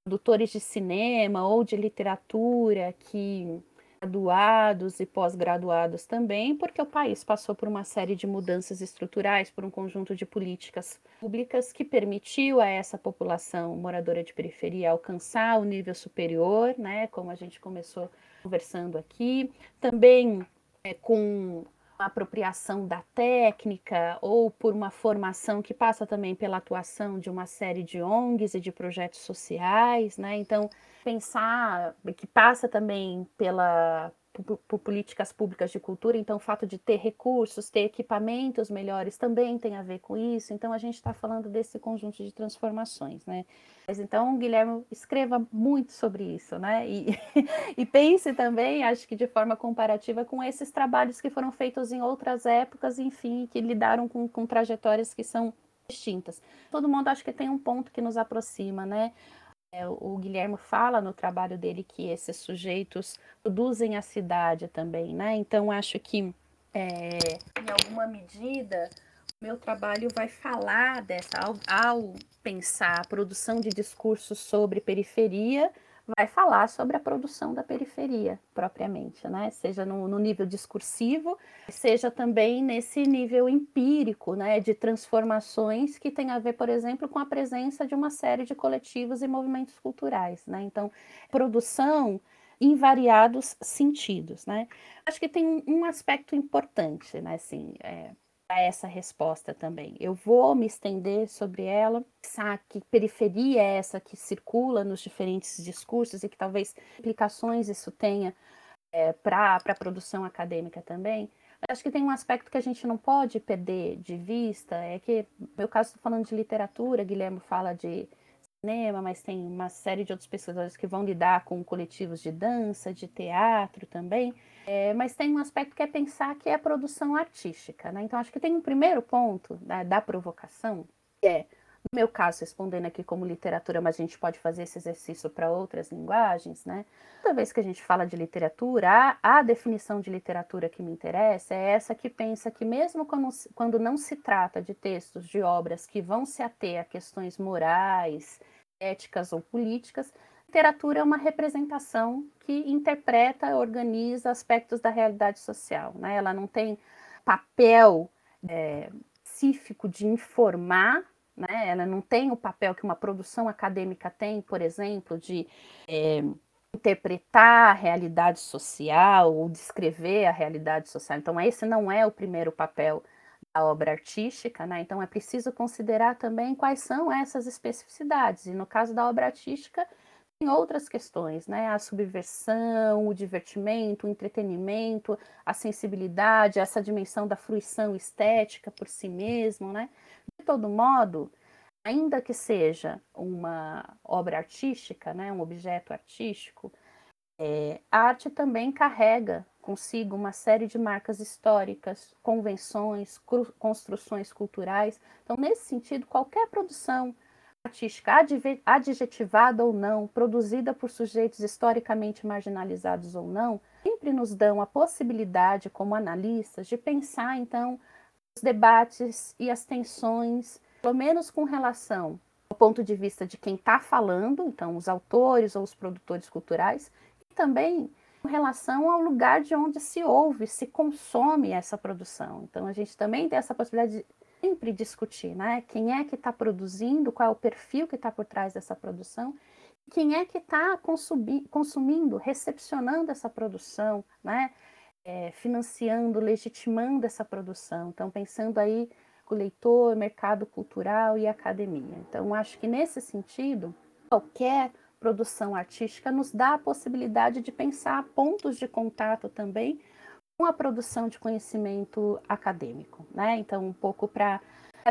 produtores de cinema ou de literatura que graduados e pós-graduados também, porque o país passou por uma série de mudanças estruturais, por um conjunto de políticas públicas que permitiu a essa população moradora de periferia alcançar o nível superior, né, como a gente começou conversando aqui, também é, com apropriação da técnica ou por uma formação que passa também pela atuação de uma série de ONGs e de projetos sociais, né? Então, pensar que passa também pela por, políticas públicas de cultura, então o fato de ter recursos, ter equipamentos melhores também tem a ver com isso. Então a gente está falando desse conjunto de transformações, né? Mas então, Guilherme, escreva muito sobre isso, né? E, e pense também, acho que de forma comparativa, com esses trabalhos que foram feitos em outras épocas, enfim, que lidaram com, com trajetórias que são distintas. Todo mundo acho que tem um ponto que nos aproxima, né? É, o Guilherme fala no trabalho dele que esses sujeitos produzem a cidade também, né? Então acho que é, em alguma medida meu trabalho vai falar dessa, ao, ao, pensar a produção de discursos sobre periferia, vai falar sobre a produção da periferia propriamente, né? Seja no, no nível discursivo, seja também nesse nível empírico, né? De transformações que tem a ver, por exemplo, com a presença de uma série de coletivos e movimentos culturais, né? Então, produção em variados sentidos, né? Acho que tem um, aspecto importante, né? Assim, é, a essa resposta também. Eu vou me estender sobre ela, pensar que periferia é essa que circula nos diferentes discursos e que talvez implicações isso tenha é, para a produção acadêmica também. Acho que tem um aspecto que a gente não pode perder de vista, é que, no meu caso, estou falando de literatura, Guilherme fala de cinema, mas tem uma série de outros pesquisadores que vão lidar com coletivos de dança, de teatro também. É, mas tem um aspecto que é pensar que é a produção artística, né? Então acho que tem um primeiro ponto da, da provocação, que é, no meu caso, respondendo aqui como literatura, mas a gente pode fazer esse exercício para outras linguagens, né? Toda vez que a gente fala de literatura, a, a, definição de literatura que me interessa é essa que pensa que mesmo quando, quando não se trata de textos, de obras que vão se ater a questões morais, éticas ou políticas, literatura é uma representação que interpreta, organiza aspectos da realidade social. Né? Ela não tem papel é, específico de informar, né? ela não tem o papel que uma produção acadêmica tem, por exemplo, de é, interpretar a realidade social ou descrever a realidade social. Então, esse não é o primeiro papel da obra artística, né? Então, é preciso considerar também quais são essas especificidades. E no caso da obra artística, tem outras questões, né? A subversão, o divertimento, o entretenimento, a sensibilidade, essa dimensão da fruição estética por si mesmo, né? De todo modo, ainda que seja uma obra artística, né, um objeto artístico, é, a arte também carrega consigo uma série de marcas históricas, convenções, construções culturais. Então, nesse sentido, qualquer produção artística adjetivada ou não, produzida por sujeitos historicamente marginalizados ou não, sempre nos dão a possibilidade, como analistas, de pensar então os debates e as tensões, pelo menos com relação ao ponto de vista de quem está falando, então os autores ou os produtores culturais, e também com relação ao lugar de onde se ouve, se consome essa produção. Então a gente também tem essa possibilidade de sempre discutir, né? Quem é que está produzindo, qual é o perfil que está por trás dessa produção, quem é que está consumindo, recepcionando essa produção, né? É, financiando, legitimando essa produção. Então, pensando aí o leitor, mercado cultural e academia. Então, acho que nesse sentido, qualquer produção artística nos dá a possibilidade de pensar pontos de contato também a produção de conhecimento acadêmico, né? Então, um pouco para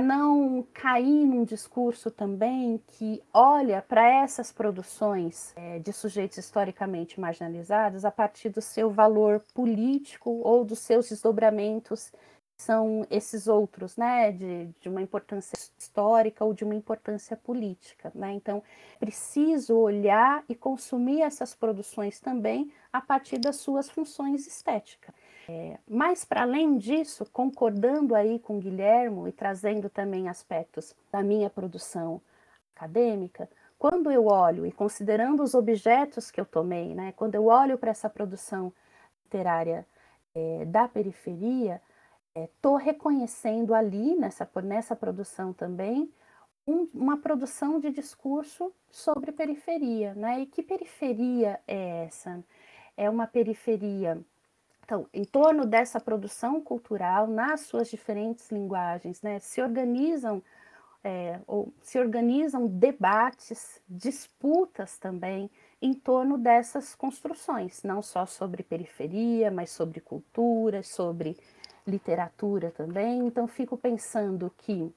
não cair num discurso também que olha para essas produções é, de sujeitos historicamente marginalizados a partir do seu valor político ou dos seus desdobramentos são esses outros, né, de, de uma importância histórica ou de uma importância política, né? Então, preciso olhar e consumir essas produções também a partir das suas funções estéticas. É, mas, para além disso, concordando aí com o Guilhermo e trazendo também aspectos da minha produção acadêmica, quando eu olho e considerando os objetos que eu tomei, né, quando eu olho para essa produção literária é, da periferia, estou é, reconhecendo ali, nessa, nessa produção também, um, uma produção de discurso sobre periferia. Né? E que periferia é essa? É uma periferia então, em torno dessa produção cultural, nas suas diferentes linguagens, né, se organizam é, ou se organizam debates, disputas também em torno dessas construções, não só sobre periferia, mas sobre cultura, sobre literatura também. Então, fico pensando que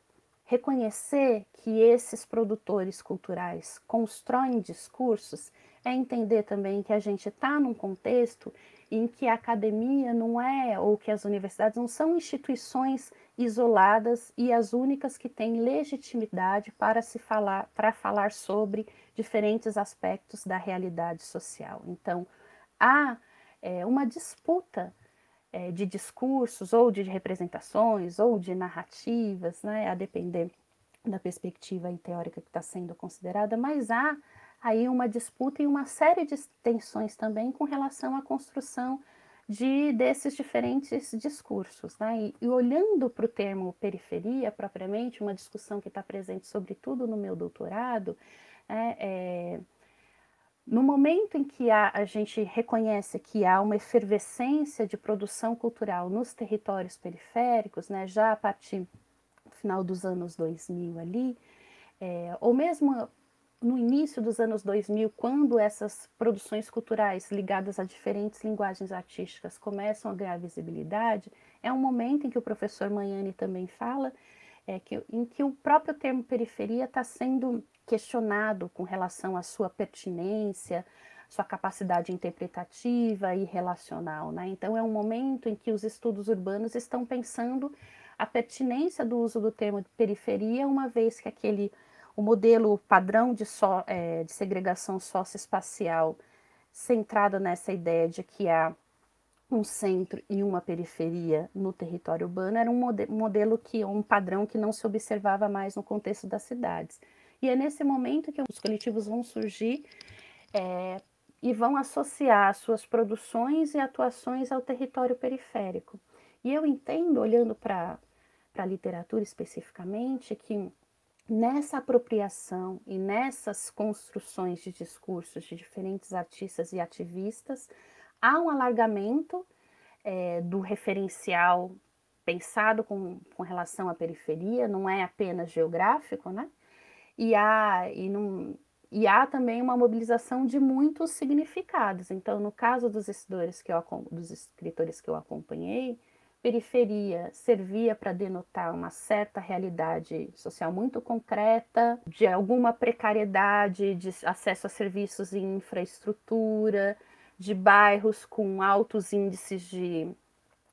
reconhecer que esses produtores culturais constroem discursos é entender também que a gente está num contexto em que a academia não é, ou que as universidades não são instituições isoladas e as únicas que têm legitimidade para se falar, para falar sobre diferentes aspectos da realidade social. Então, há é, uma disputa é, de discursos ou de representações ou de narrativas, né, a depender da perspectiva teórica que está sendo considerada, mas há aí uma disputa e uma série de tensões também com relação à construção de desses diferentes discursos. Né? E, e olhando para o termo periferia propriamente, uma discussão que está presente sobretudo no meu doutorado, é, é, no momento em que a, gente reconhece que há uma efervescência de produção cultural nos territórios periféricos, né, já a partir do final dos anos 2000 ali, é, ou mesmo no início dos anos 2000, quando essas produções culturais ligadas a diferentes linguagens artísticas começam a ganhar visibilidade, é um momento em que o professor Manhani também fala, é, que, em que o próprio termo periferia está sendo questionado com relação à sua pertinência, sua capacidade interpretativa e relacional. Né? Então, é um momento em que os estudos urbanos estão pensando a pertinência do uso do termo periferia, uma vez que aquele o modelo padrão de, so, é, de segregação socioespacial centrado nessa ideia de que há um centro e uma periferia no território urbano era um, mode modelo que um padrão que não se observava mais no contexto das cidades. E é nesse momento que os coletivos vão surgir é, e vão associar suas produções e atuações ao território periférico. E eu entendo, olhando para a literatura especificamente, que nessa apropriação e nessas construções de discursos de diferentes artistas e ativistas, há um alargamento é, do referencial pensado com, com relação à periferia, não é apenas geográfico, né? E há, e, não, e há também uma mobilização de muitos significados. Então, no caso dos escritores que eu, dos escritores que eu acompanhei, periferia servia para denotar uma certa realidade social muito concreta, de alguma precariedade de acesso a serviços e infraestrutura, de bairros com altos índices de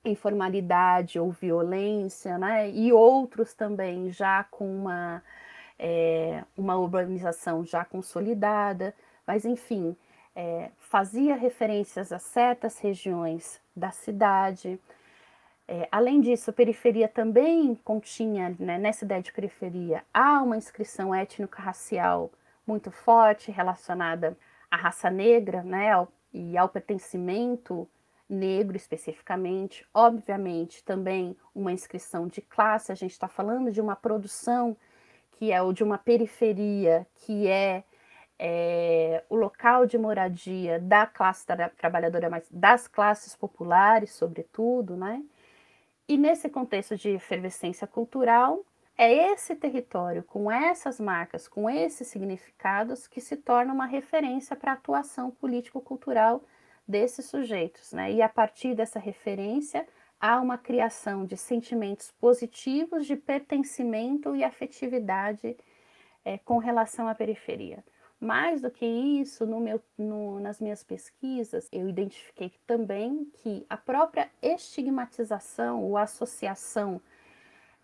informalidade ou violência, né? e outros também já com uma, é, uma urbanização já consolidada, mas enfim, é, fazia referências a certas regiões da cidade, é, além disso, a periferia também continha, né, nessa ideia de periferia, há uma inscrição étnico-racial muito forte relacionada à raça negra né, ao, e ao pertencimento negro especificamente. Obviamente, também uma inscrição de classe, a gente está falando de uma produção que é o de uma periferia, que é, é o local de moradia da classe tra trabalhadora, mas das classes populares, sobretudo, né? E nesse contexto de efervescência cultural, é esse território com essas marcas, com esses significados, que se torna uma referência para a atuação político-cultural desses sujeitos. Né? E a partir dessa referência, há uma criação de sentimentos positivos de pertencimento e afetividade é, com relação à periferia. Mais do que isso, no meu, no, nas minhas pesquisas, eu identifiquei também que a própria estigmatização ou associação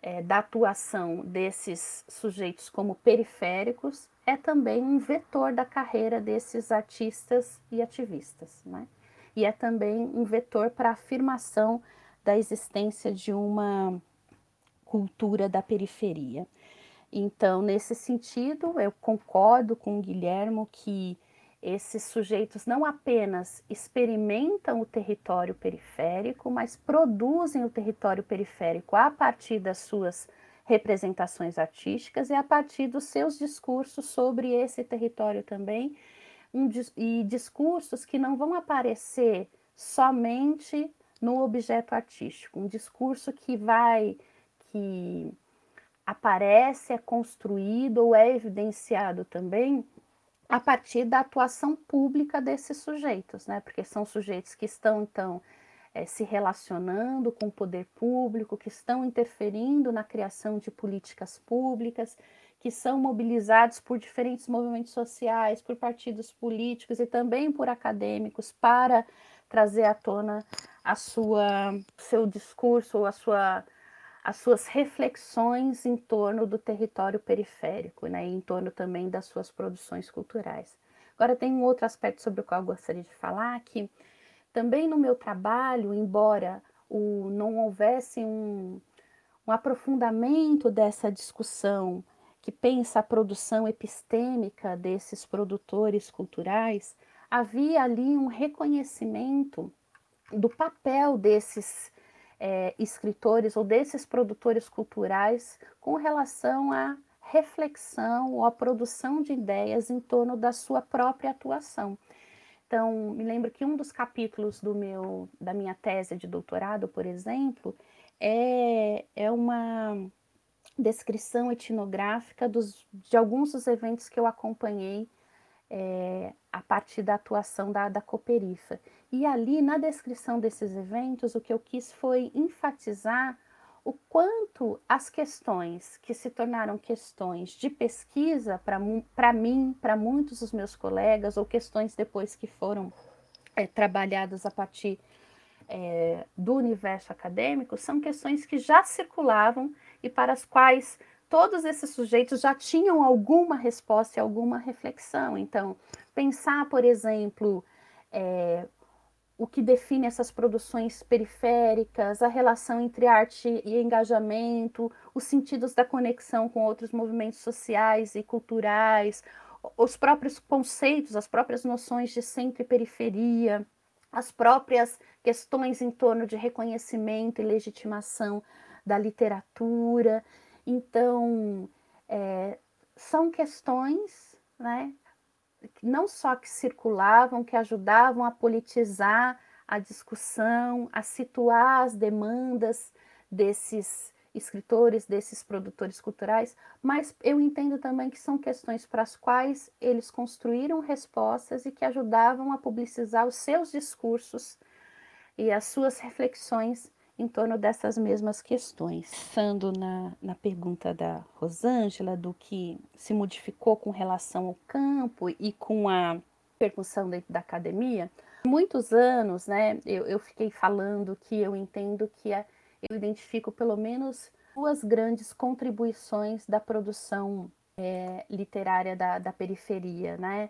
é, da atuação desses sujeitos como periféricos é também um vetor da carreira desses artistas e ativistas, né? E é também um vetor para a afirmação da existência de uma cultura da periferia. Então, nesse sentido, eu concordo com o Guilhermo que esses sujeitos não apenas experimentam o território periférico, mas produzem o território periférico a partir das suas representações artísticas e a partir dos seus discursos sobre esse território também, um, e discursos que não vão aparecer somente no objeto artístico, um discurso que vai que aparece, é construído ou é evidenciado também a partir da atuação pública desses sujeitos, né? Porque são sujeitos que estão, então, é, se relacionando com o poder público, que estão interferindo na criação de políticas públicas, que são mobilizados por diferentes movimentos sociais, por partidos políticos e também por acadêmicos para trazer à tona a sua seu discurso, a sua as suas reflexões em torno do território periférico, né, em torno também das suas produções culturais. Agora tem um outro aspecto sobre o qual eu gostaria de falar, que também no meu trabalho, embora o, não houvesse um, um aprofundamento dessa discussão que pensa a produção epistêmica desses produtores culturais, havia ali um reconhecimento do papel desses é, escritores ou desses produtores culturais com relação à reflexão ou à produção de ideias em torno da sua própria atuação. Então, me lembro que um dos capítulos do meu, da minha tese de doutorado, por exemplo, é, é uma descrição etnográfica dos, de alguns dos eventos que eu acompanhei é, a partir da atuação da, da Cooperifa. E ali, na descrição desses eventos, o que eu quis foi enfatizar o quanto as questões que se tornaram questões de pesquisa para mim, para muitos dos meus colegas, ou questões depois que foram é, trabalhadas a partir é, do universo acadêmico, são questões que já circulavam e para as quais todos esses sujeitos já tinham alguma resposta e alguma reflexão. Então, pensar, por exemplo, é, o que define essas produções periféricas, a relação entre arte e engajamento, os sentidos da conexão com outros movimentos sociais e culturais, os próprios conceitos, as próprias noções de centro e periferia, as próprias questões em torno de reconhecimento e legitimação da literatura. Então, é, são questões né, não só que circulavam, que ajudavam a politizar a discussão, a situar as demandas desses escritores, desses produtores culturais, mas eu entendo também que são questões para as quais eles construíram respostas e que ajudavam a publicizar os seus discursos e as suas reflexões em torno dessas mesmas questões. Pensando na, na pergunta da Rosângela, do que se modificou com relação ao campo e com a percussão dentro da academia, muitos anos, né, eu, eu fiquei falando que eu entendo que é, eu identifico pelo menos duas grandes contribuições da produção é, literária da, da periferia, né,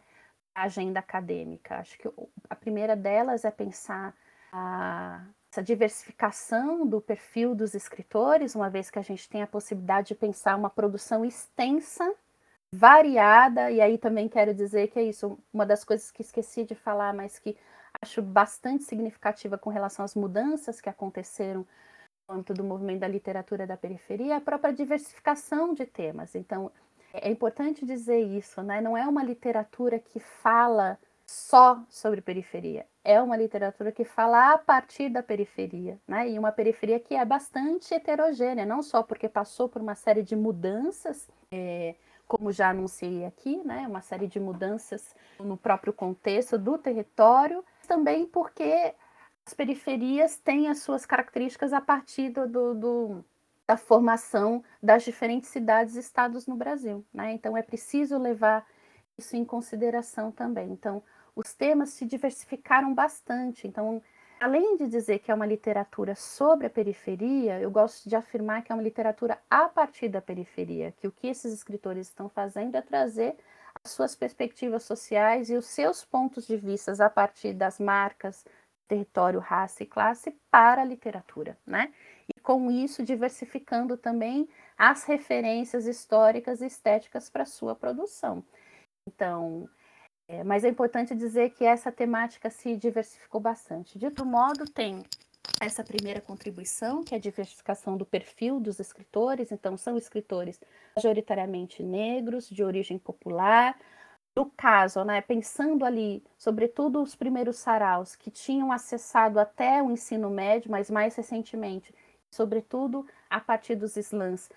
a agenda acadêmica. Acho que a primeira delas é pensar a essa diversificação do perfil dos escritores, uma vez que a gente tem a possibilidade de pensar uma produção extensa, variada, e aí também quero dizer que é isso, uma das coisas que esqueci de falar, mas que acho bastante significativa com relação às mudanças que aconteceram no âmbito do movimento da literatura da periferia, é a própria diversificação de temas. Então, é importante dizer isso, né? Não é uma literatura que fala só sobre periferia. É uma literatura que fala a partir da periferia, né? E uma periferia que é bastante heterogênea, não só porque passou por uma série de mudanças, é, como já anunciei aqui, né? Uma série de mudanças no próprio contexto do território, também porque as periferias têm as suas características a partir do, do, do da formação das diferentes cidades e estados no Brasil, né? Então é preciso levar isso em consideração também. Então, os temas se diversificaram bastante. Então, além de dizer que é uma literatura sobre a periferia, eu gosto de afirmar que é uma literatura a partir da periferia, que o que esses escritores estão fazendo é trazer as suas perspectivas sociais e os seus pontos de vista a partir das marcas território, raça e classe para a literatura, né? E com isso diversificando também as referências históricas e estéticas para sua produção. Então, é, mas é importante dizer que essa temática se diversificou bastante. De outro modo, tem essa primeira contribuição, que é a diversificação do perfil dos escritores. Então, são escritores majoritariamente negros, de origem popular. No caso, né, pensando ali, sobretudo os primeiros saraus que tinham acessado até o ensino médio, mas mais recentemente, sobretudo a partir dos slams,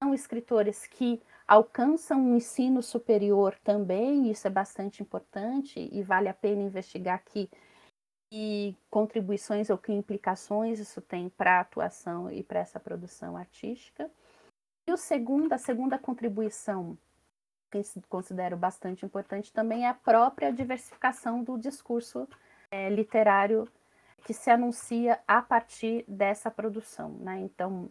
são escritores que alcançam um ensino superior também, isso é bastante importante e vale a pena investigar aqui e contribuições ou que implicações isso tem para a atuação e para essa produção artística. E o segundo, a segunda contribuição que considero bastante importante também é a própria diversificação do discurso é, literário que se anuncia a partir dessa produção. Né? Então,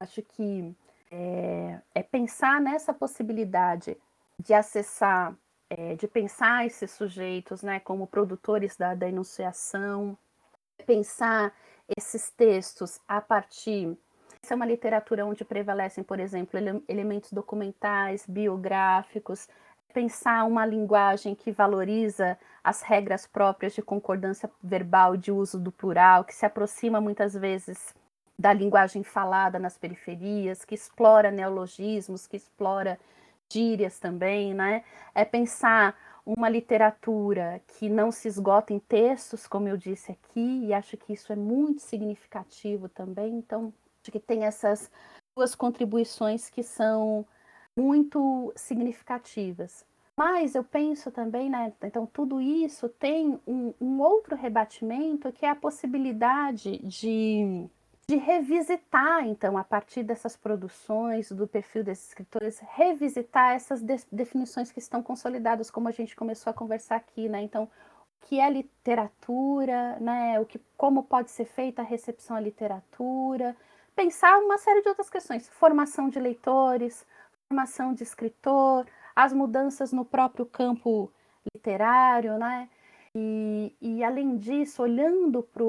acho que é, é pensar nessa possibilidade de acessar, é, de pensar esses sujeitos né, como produtores da, da enunciação, pensar esses textos a partir. Essa é uma literatura onde prevalecem, por exemplo, ele, elementos documentais, biográficos, pensar uma linguagem que valoriza as regras próprias de concordância verbal de uso do plural, que se aproxima muitas vezes da linguagem falada nas periferias, que explora neologismos, que explora gírias também, né? É pensar uma literatura que não se esgota em textos, como eu disse aqui, e acho que isso é muito significativo também. Então, acho que tem essas duas contribuições que são muito significativas. Mas eu penso também, né? Então, tudo isso tem um, um outro rebatimento que é a possibilidade de de revisitar, então, a partir dessas produções, do perfil desses escritores, revisitar essas de definições que estão consolidadas, como a gente começou a conversar aqui, né? Então, o que é literatura, né? O que, como pode ser feita a recepção à literatura, pensar uma série de outras questões, formação de leitores, formação de escritor, as mudanças no próprio campo literário, né? E, e além disso, olhando para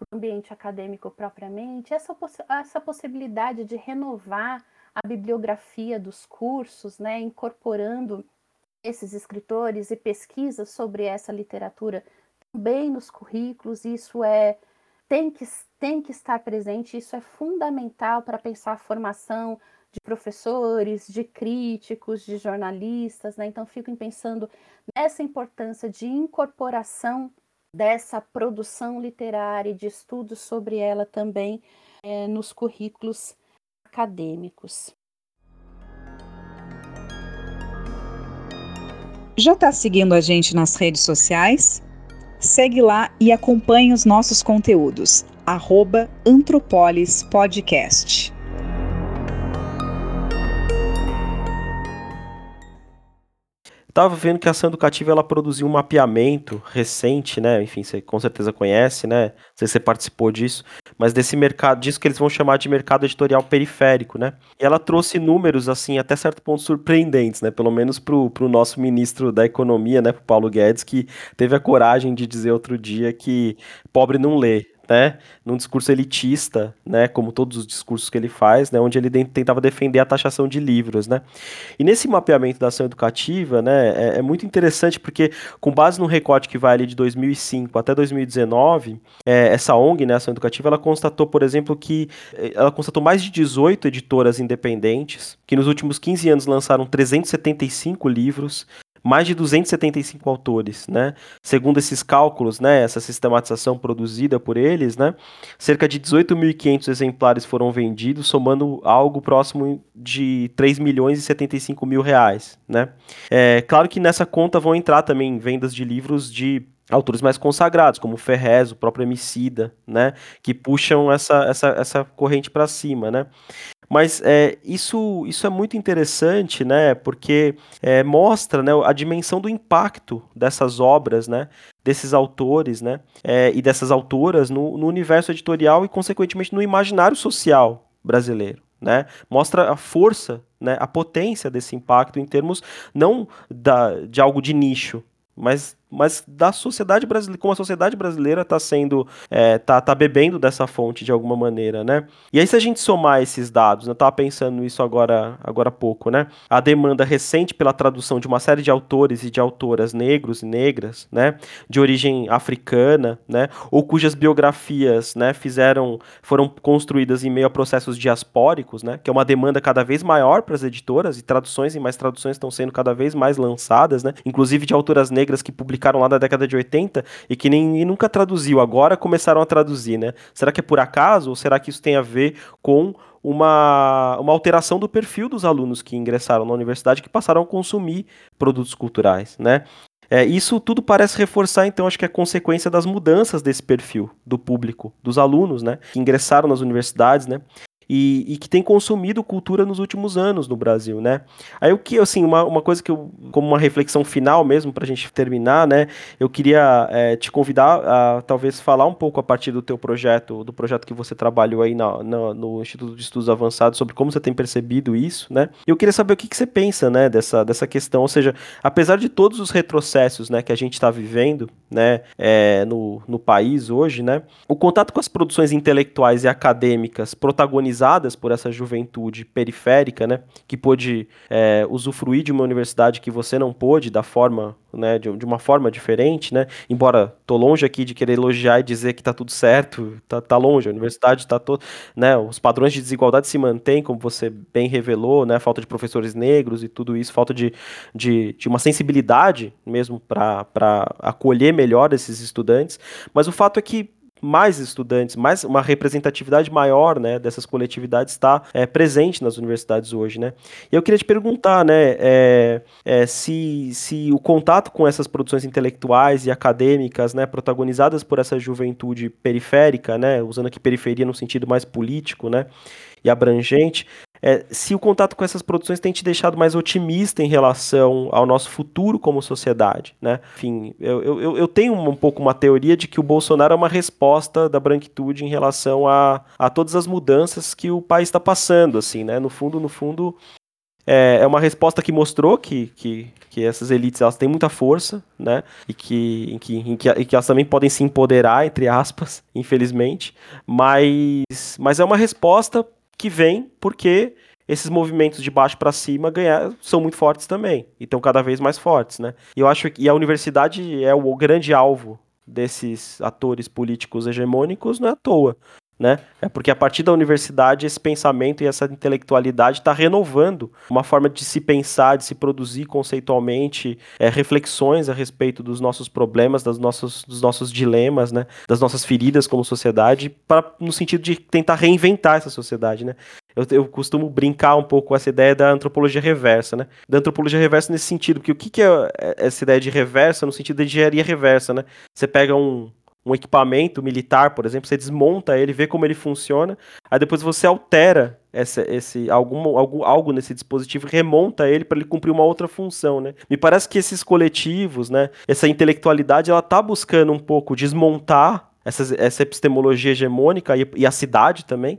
para o ambiente acadêmico propriamente, essa, poss essa possibilidade de renovar a bibliografia dos cursos, né, incorporando esses escritores e pesquisas sobre essa literatura também nos currículos, isso é tem que, tem que estar presente, isso é fundamental para pensar a formação de professores, de críticos, de jornalistas, né? Então fico pensando nessa importância de incorporação dessa produção literária e de estudos sobre ela também é, nos currículos acadêmicos. Já está seguindo a gente nas redes sociais? Segue lá e acompanhe os nossos conteúdos. Arroba Antropolis Podcast. Estava vendo que a ação educativa ela produziu um mapeamento recente, né? Enfim, você com certeza conhece, né? Não sei se você participou disso, mas desse mercado, disso que eles vão chamar de mercado editorial periférico, né? E ela trouxe números, assim, até certo ponto surpreendentes, né? Pelo menos para o nosso ministro da Economia, né? Pro Paulo Guedes, que teve a coragem de dizer outro dia que pobre não lê num discurso elitista, né, como todos os discursos que ele faz, né, onde ele tentava defender a taxação de livros, né. E nesse mapeamento da ação educativa, né, é, é muito interessante porque com base no recorte que vai ali de 2005 até 2019, é, essa ONG, né, ação educativa, ela constatou, por exemplo, que é, ela constatou mais de 18 editoras independentes que nos últimos 15 anos lançaram 375 livros, mais de 275 autores, né? Segundo esses cálculos, né, essa sistematização produzida por eles, né, cerca de 18.500 exemplares foram vendidos, somando algo próximo de 3 milhões e 75 mil reais, né? É, claro que nessa conta vão entrar também vendas de livros de autores mais consagrados, como Ferrez, o próprio Emicida, né, que puxam essa, essa, essa corrente para cima, né. Mas é, isso, isso é muito interessante, né? Porque é, mostra né, a dimensão do impacto dessas obras, né? Desses autores, né? É, e dessas autoras no, no universo editorial e, consequentemente, no imaginário social brasileiro. Né? Mostra a força, né, a potência desse impacto em termos não da, de algo de nicho, mas mas da sociedade brasileira, como a sociedade brasileira está sendo, é, tá, tá bebendo dessa fonte de alguma maneira, né? E aí se a gente somar esses dados, eu estava pensando nisso agora, agora há pouco, né? A demanda recente pela tradução de uma série de autores e de autoras negros e negras, né? De origem africana, né? Ou cujas biografias, né? Fizeram, foram construídas em meio a processos diaspóricos, né? Que é uma demanda cada vez maior para as editoras e traduções e mais traduções estão sendo cada vez mais lançadas, né? Inclusive de autoras negras que publicam publicaram lá na década de 80 e que nem nunca traduziu, agora começaram a traduzir, né? Será que é por acaso ou será que isso tem a ver com uma, uma alteração do perfil dos alunos que ingressaram na universidade que passaram a consumir produtos culturais, né? É, isso tudo parece reforçar, então, acho que é consequência das mudanças desse perfil do público, dos alunos, né, que ingressaram nas universidades, né, e, e, que tem consumido cultura nos últimos anos no Brasil, né? Aí o que, assim, uma, uma coisa que eu, como uma reflexão final mesmo, para a gente terminar, né? Eu queria é, te convidar a talvez falar um pouco a partir do teu projeto, do projeto que você trabalhou aí na, na, no Instituto de Estudos Avançados, sobre como você tem percebido isso, né? Eu queria saber o que, que você pensa, né, dessa, dessa questão, ou seja, apesar de todos os retrocessos, né, que a gente está vivendo, né, é, no, no país hoje, né, o contato com as produções intelectuais e acadêmicas protagonizadas por essa juventude periférica, né, que pôde é, usufruir de uma universidade que você não pôde, da forma, né, de, de, uma forma diferente, né, embora tô longe aqui de querer elogiar e dizer que tá tudo certo, tá, tá longe, a universidade tá todo, né, os padrões de desigualdade se mantêm, como você bem revelou, né, falta de professores negros e tudo isso, falta de, de, de uma sensibilidade mesmo para acolher melhor esses estudantes, mas o fato é que mais estudantes, mais uma representatividade maior, né, dessas coletividades está é, presente nas universidades hoje, né? E eu queria te perguntar, né, é, é, se, se o contato com essas produções intelectuais e acadêmicas, né, protagonizadas por essa juventude periférica, né, usando aqui periferia no sentido mais político, né, e abrangente, é, se o contato com essas produções tem te deixado mais otimista em relação ao nosso futuro como sociedade, né? Enfim, eu, eu, eu tenho um pouco uma teoria de que o Bolsonaro é uma resposta da branquitude em relação a, a todas as mudanças que o país está passando, assim, né? No fundo, no fundo, é, é uma resposta que mostrou que, que, que essas elites elas têm muita força, né? E que, em que, em que, em que elas também podem se empoderar, entre aspas, infelizmente. Mas, mas é uma resposta que vem porque esses movimentos de baixo para cima ganhar, são muito fortes também, e estão cada vez mais fortes, né? E eu acho que a universidade é o grande alvo desses atores políticos hegemônicos, não é à toa né? É porque a partir da universidade esse pensamento e essa intelectualidade está renovando uma forma de se pensar, de se produzir conceitualmente é, reflexões a respeito dos nossos problemas, das nossos, dos nossos dilemas, né? Das nossas feridas como sociedade, para no sentido de tentar reinventar essa sociedade, né? Eu, eu, costumo brincar um pouco com essa ideia da antropologia reversa, né? Da antropologia reversa nesse sentido, porque o que, que é, é essa ideia de reversa no sentido de engenharia reversa, né? Você pega um, um equipamento militar, por exemplo, você desmonta ele, vê como ele funciona, aí depois você altera esse algum, algum, algo nesse dispositivo remonta ele para ele cumprir uma outra função, né? Me parece que esses coletivos, né, essa intelectualidade, ela tá buscando um pouco desmontar essa, essa epistemologia hegemônica e, e a cidade também,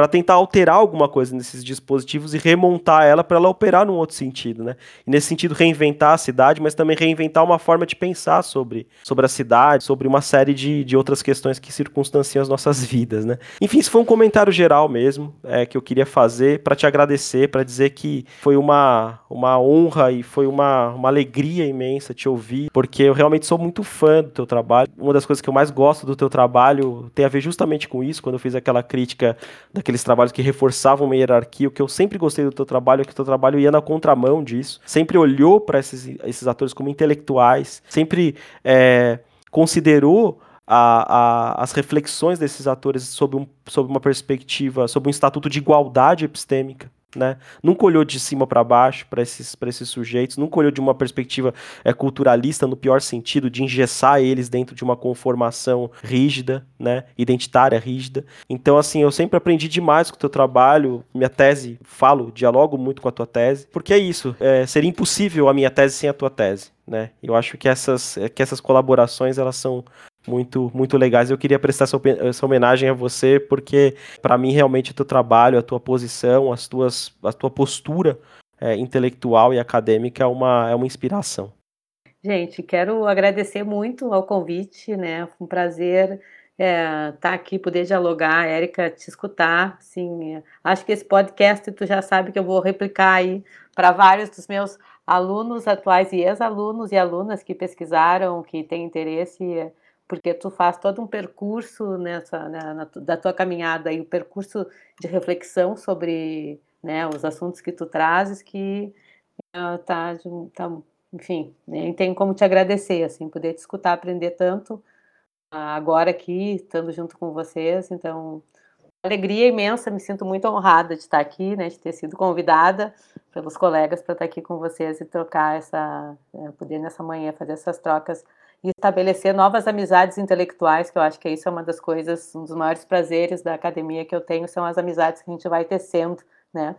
para tentar alterar alguma coisa nesses dispositivos e remontar ela para ela operar num outro sentido, né? E nesse sentido reinventar a cidade, mas também reinventar uma forma de pensar sobre, sobre a cidade, sobre uma série de, de outras questões que circunstanciam as nossas vidas, né? Enfim, isso foi um comentário geral mesmo é, que eu queria fazer para te agradecer, para dizer que foi uma, uma honra e foi uma, uma alegria imensa te ouvir, porque eu realmente sou muito fã do teu trabalho. Uma das coisas que eu mais gosto do teu trabalho tem a ver justamente com isso, quando eu fiz aquela crítica daquele aqueles trabalhos que reforçavam uma hierarquia. O que eu sempre gostei do teu trabalho é que o teu trabalho ia na contramão disso. Sempre olhou para esses, esses atores como intelectuais, sempre é, considerou a, a, as reflexões desses atores sob, um, sob uma perspectiva, sob um estatuto de igualdade epistêmica né? Nunca olhou de cima para baixo para esses, esses sujeitos, nunca olhou de uma perspectiva é, culturalista no pior sentido, de engessar eles dentro de uma conformação rígida, né? Identitária rígida. Então, assim, eu sempre aprendi demais com o teu trabalho, minha tese, falo, dialogo muito com a tua tese, porque é isso, é, seria impossível a minha tese sem a tua tese. Né? Eu acho que essas, que essas colaborações elas são muito muito legais. Eu queria prestar essa, homenagem a você porque para mim realmente o teu trabalho, a tua posição, as tuas a tua postura é, intelectual e acadêmica é uma é uma inspiração. Gente, quero agradecer muito ao convite, né? Foi um prazer estar é, tá aqui, poder dialogar, Érica, te escutar. Sim, acho que esse podcast tu já sabe que eu vou replicar aí para vários dos meus alunos atuais e ex-alunos e alunas que pesquisaram, que têm interesse porque tu faz todo um percurso nessa né, na, da tua caminhada e o percurso de reflexão sobre né, os assuntos que tu trazes que uh, tá, tá enfim, nem tenho como te agradecer, assim, poder te escutar, aprender tanto agora aqui, estando junto com vocês, então alegria imensa, me sinto muito honrada de estar aqui, né, de ter sido convidada pelos colegas para estar aqui com vocês e trocar essa, é, poder nessa manhã fazer essas trocas e estabelecer novas amizades intelectuais, que eu acho que isso é uma das coisas, um dos maiores prazeres da academia que eu tenho, são as amizades que a gente vai tecendo, né.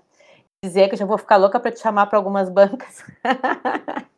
Dizer que eu já vou ficar louca para te chamar para algumas bancas.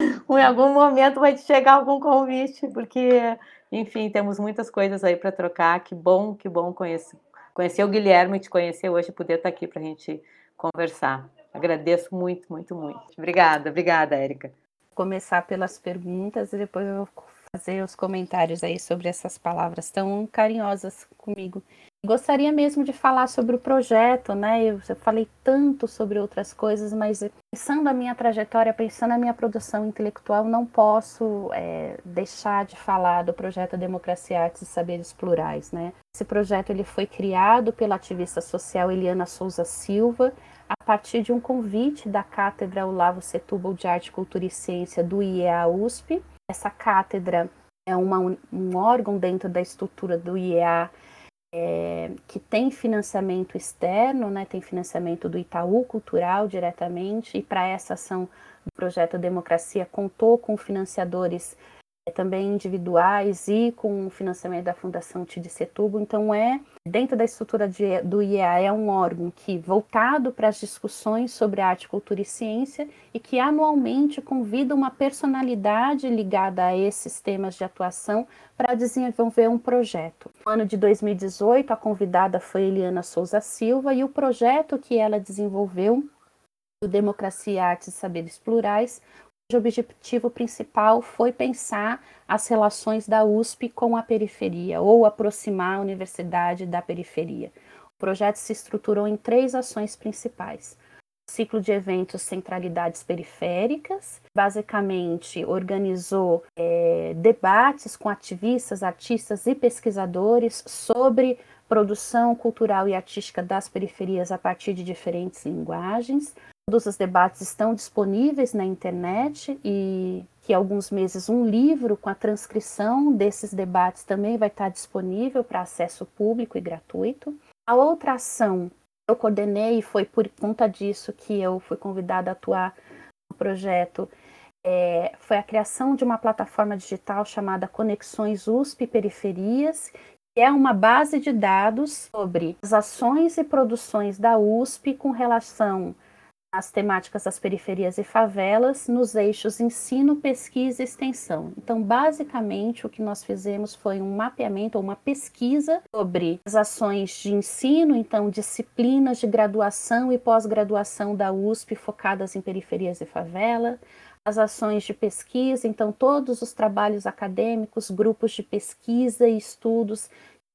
em algum momento vai te chegar algum convite, porque, enfim, temos muitas coisas aí para trocar. Que bom, que bom conhecer, conhecer o Guilherme te conhecer hoje, poder estar aqui para a gente conversar. Agradeço muito, muito, muito. Obrigada, obrigada, Érica. Começar pelas perguntas e depois eu vou fazer os comentários aí sobre essas palavras tão carinhosas comigo. Gostaria mesmo de falar sobre o projeto, né? Eu, falei tanto sobre outras coisas, mas pensando a minha trajetória, pensando a minha produção intelectual, não posso é, deixar de falar do projeto Democracia, Artes e Saberes Plurais, né? Esse projeto ele foi criado pela ativista social Eliana Souza Silva a partir de um convite da Cátedra Olavo Setúbal de Arte, Cultura e Ciência do IEA USP. Essa cátedra é uma, um órgão dentro da estrutura do IEA é, que tem financiamento externo, né, tem financiamento do Itaú Cultural diretamente, e para essa ação do projeto Democracia contou com financiadores também individuais e com o financiamento da Fundação Tid Setúbal. Então, é dentro da estrutura de, do IEA, é um órgão que voltado para as discussões sobre arte, cultura e ciência e que anualmente convida uma personalidade ligada a esses temas de atuação para desenvolver um projeto. No ano de 2018, a convidada foi Eliana Souza Silva e o projeto que ela desenvolveu Democracia, Artes e Saberes Plurais o objetivo principal foi pensar as relações da USP com a periferia, ou aproximar a universidade da periferia. O projeto se estruturou em três ações principais. Ciclo de eventos Centralidades Periféricas, basicamente organizou é, debates com ativistas, artistas e pesquisadores sobre produção cultural e artística das periferias a partir de diferentes linguagens. Todos os debates estão disponíveis na internet e que alguns meses um livro com a transcrição desses debates também vai estar disponível para acesso público e gratuito. A outra ação eu coordenei e foi por conta disso que eu fui convidada a atuar no projeto é, foi a criação de uma plataforma digital chamada Conexões USP Periferias, que é uma base de dados sobre as ações e produções da USP com relação as temáticas das periferias e favelas nos eixos ensino, pesquisa e extensão. Então, basicamente, o que nós fizemos foi um mapeamento ou uma pesquisa sobre as ações de ensino, então, disciplinas de graduação e pós-graduação da USP focadas em periferias e favela, as ações de pesquisa, então, todos os trabalhos acadêmicos, grupos de pesquisa e estudos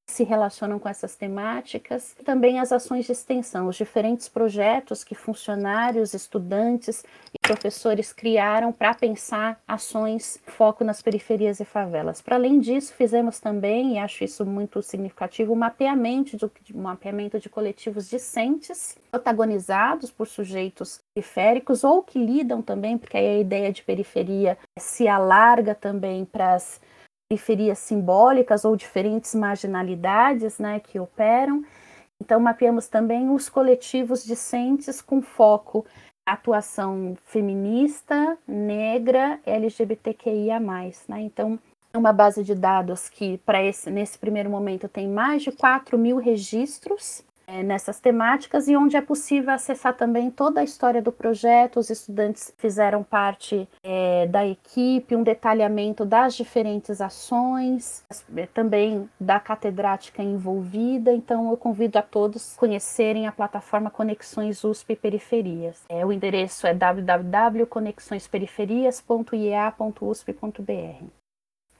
se relacionam com essas temáticas, também as ações de extensão, os diferentes projetos que funcionários, estudantes e professores criaram para pensar ações foco nas periferias e favelas. Para além disso, fizemos também, e acho isso muito significativo, o um mapeamento de, um mapeamento de coletivos discentes, protagonizados por sujeitos periféricos ou que lidam também, porque aí a ideia de periferia se alarga também para as periferias simbólicas ou diferentes marginalidades né, que operam. Então, mapeamos também os coletivos discentes com foco atuação feminista, negra, LGBTQIA+. Né? Então, é uma base de dados que, para esse, nesse primeiro momento, tem mais de 4 mil registros é, nessas temáticas e onde é possível acessar também toda a história do projeto. Os estudantes fizeram parte é, da equipe, um detalhamento das diferentes ações, é, também da catedrática envolvida. Então, eu convido a todos a conhecerem a plataforma Conexões USP Periferias. É, o endereço é www.conexõesperiferias.iea.usp.br.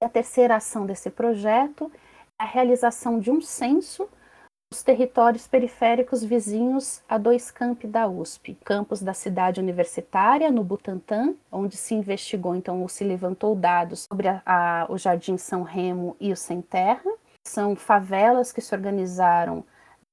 A terceira ação desse projeto é a realização de um censo os territórios periféricos vizinhos a dois campi da USP, campus da cidade universitária, no Butantã, onde se investigou, então, ou se levantou dados sobre a, a, o Jardim São Remo e o Sem Terra. São favelas que se organizaram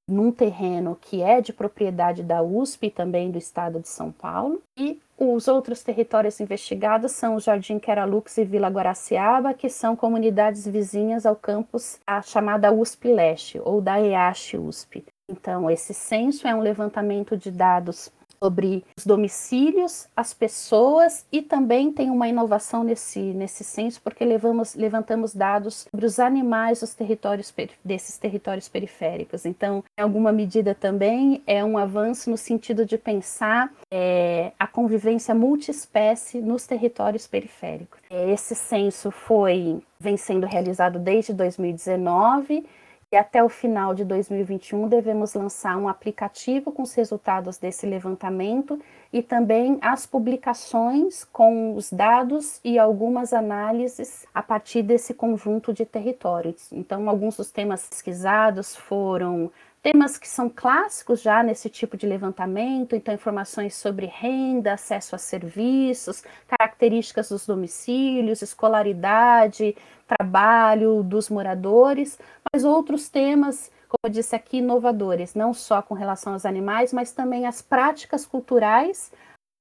num terreno que é de propriedade da USP também do estado de São Paulo. E os outros territórios investigados são o Jardim Queralux e Vila Guaraciaba, que são comunidades vizinhas ao campus a chamada USP Leste ou da EASH USP. Então, esse censo é um levantamento de dados sobre os domicílios, as pessoas e também tem uma inovação nesse, nesse censo, porque levamos, levantamos dados sobre os animais dos territórios, desses territórios periféricos. Então, em alguma medida também é um avanço no sentido de pensar é, a convivência multiespécie nos territórios periféricos. Esse censo foi vem sendo realizado desde 2019 e até o final de 2021 devemos lançar um aplicativo com os resultados desse levantamento e também as publicações com os dados e algumas análises a partir desse conjunto de territórios. Então, alguns dos temas pesquisados foram temas que são clássicos já nesse tipo de levantamento, então informações sobre renda, acesso a serviços, características dos domicílios, escolaridade, trabalho dos moradores, mas outros temas, como eu disse aqui, inovadores, não só com relação aos animais, mas também as práticas culturais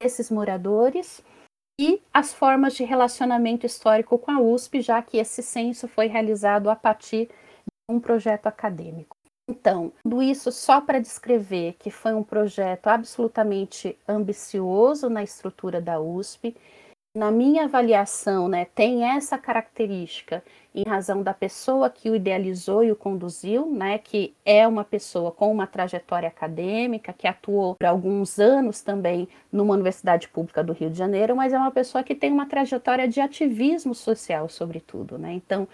desses moradores e as formas de relacionamento histórico com a USP, já que esse censo foi realizado a partir de um projeto acadêmico. Então, tudo isso só para descrever que foi um projeto absolutamente ambicioso na estrutura da USP. Na minha avaliação, né, tem essa característica em razão da pessoa que o idealizou e o conduziu, né, que é uma pessoa com uma trajetória acadêmica, que atuou por alguns anos também numa universidade pública do Rio de Janeiro, mas é uma pessoa que tem uma trajetória de ativismo social, sobretudo, né? Então,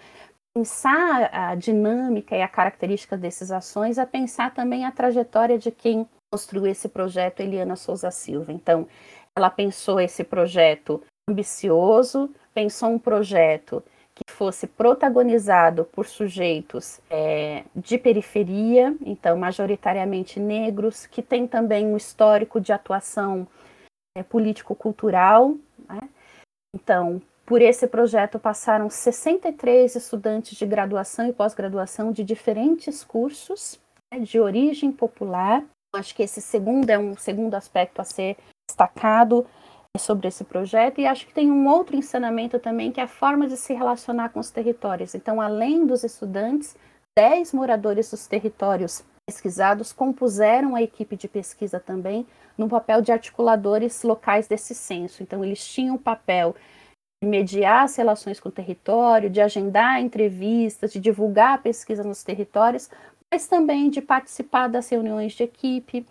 pensar a dinâmica e a característica dessas ações é pensar também a trajetória de quem construiu esse projeto, Eliana Souza Silva. Então, ela pensou esse projeto ambicioso, pensou um projeto que fosse protagonizado por sujeitos é, de periferia, então majoritariamente negros, que tem também um histórico de atuação é, político-cultural. Né? Então, por esse projeto passaram 63 estudantes de graduação e pós-graduação de diferentes cursos né, de origem popular. Acho que esse segundo é um segundo aspecto a ser destacado sobre esse projeto e acho que tem um outro ensinamento também que é a forma de se relacionar com os territórios. Então, além dos estudantes, 10 moradores dos territórios pesquisados compuseram a equipe de pesquisa também no papel de articuladores locais desse censo. Então, eles tinham o papel mediar as relações com o território, de agendar entrevistas, de divulgar a pesquisa nos territórios, mas também de participar das reuniões de equipe,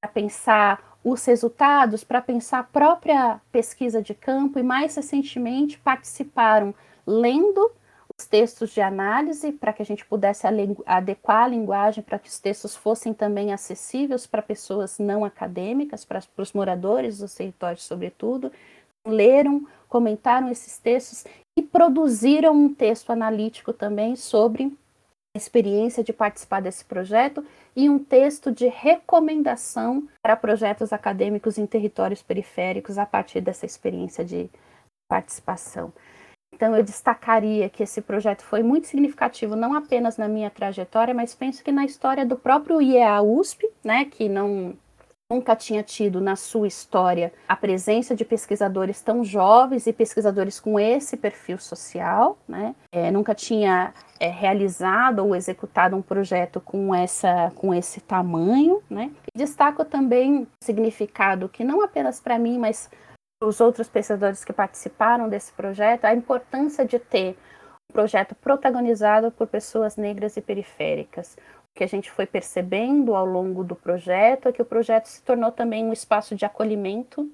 para pensar os resultados para pensar a própria pesquisa de campo e, mais recentemente, participaram lendo os textos de análise para que a gente pudesse adequar a linguagem para que os textos fossem também acessíveis para pessoas não acadêmicas, para, para os moradores dos territórios, sobretudo. Leram, comentaram esses textos e produziram um texto analítico também sobre experiência de participar desse projeto e um texto de recomendação para projetos acadêmicos em territórios periféricos a partir dessa experiência de participação. Então, eu destacaria que esse projeto foi muito significativo, não apenas na minha trajetória, mas penso que na história do próprio IEA USP, né, que não nunca tinha tido na sua história a presença de pesquisadores tão jovens e pesquisadores com esse perfil social, né? É, nunca tinha é, realizado ou executado um projeto com essa com esse tamanho, né? E destaco também significado que não apenas para mim, mas para os outros pesquisadores que participaram desse projeto, a importância de ter um projeto protagonizado por pessoas negras e periféricas, que a gente foi percebendo ao longo do projeto é que o projeto se tornou também um espaço de acolhimento,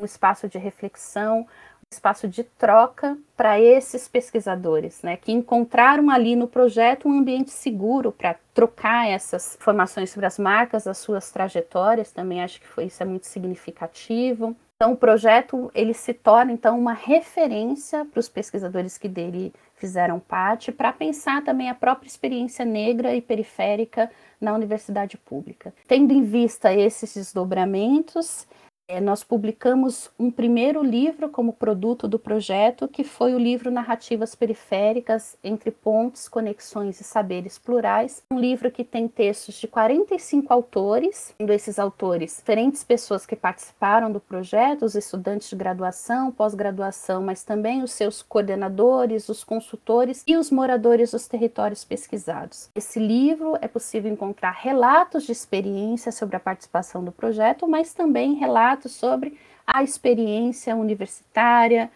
um espaço de reflexão, um espaço de troca para esses pesquisadores, né, que encontraram ali no projeto um ambiente seguro para trocar essas informações sobre as marcas das suas trajetórias. Também acho que foi isso é muito significativo. Então, o projeto ele se torna então uma referência para os pesquisadores que dele fizeram parte, para pensar também a própria experiência negra e periférica na universidade pública. Tendo em vista esses desdobramentos, é, nós publicamos um primeiro livro como produto do projeto, que foi o livro Narrativas Periféricas entre Pontes, Conexões e Saberes Plurais, um livro que tem textos de 45 autores, sendo esses autores diferentes pessoas que participaram do projeto, os estudantes de graduação, pós-graduação, mas também os seus coordenadores, os consultores e os moradores dos territórios pesquisados. Esse livro é possível encontrar relatos de experiência sobre a participação do projeto, mas também relatos relatos sobre a experiência universitária,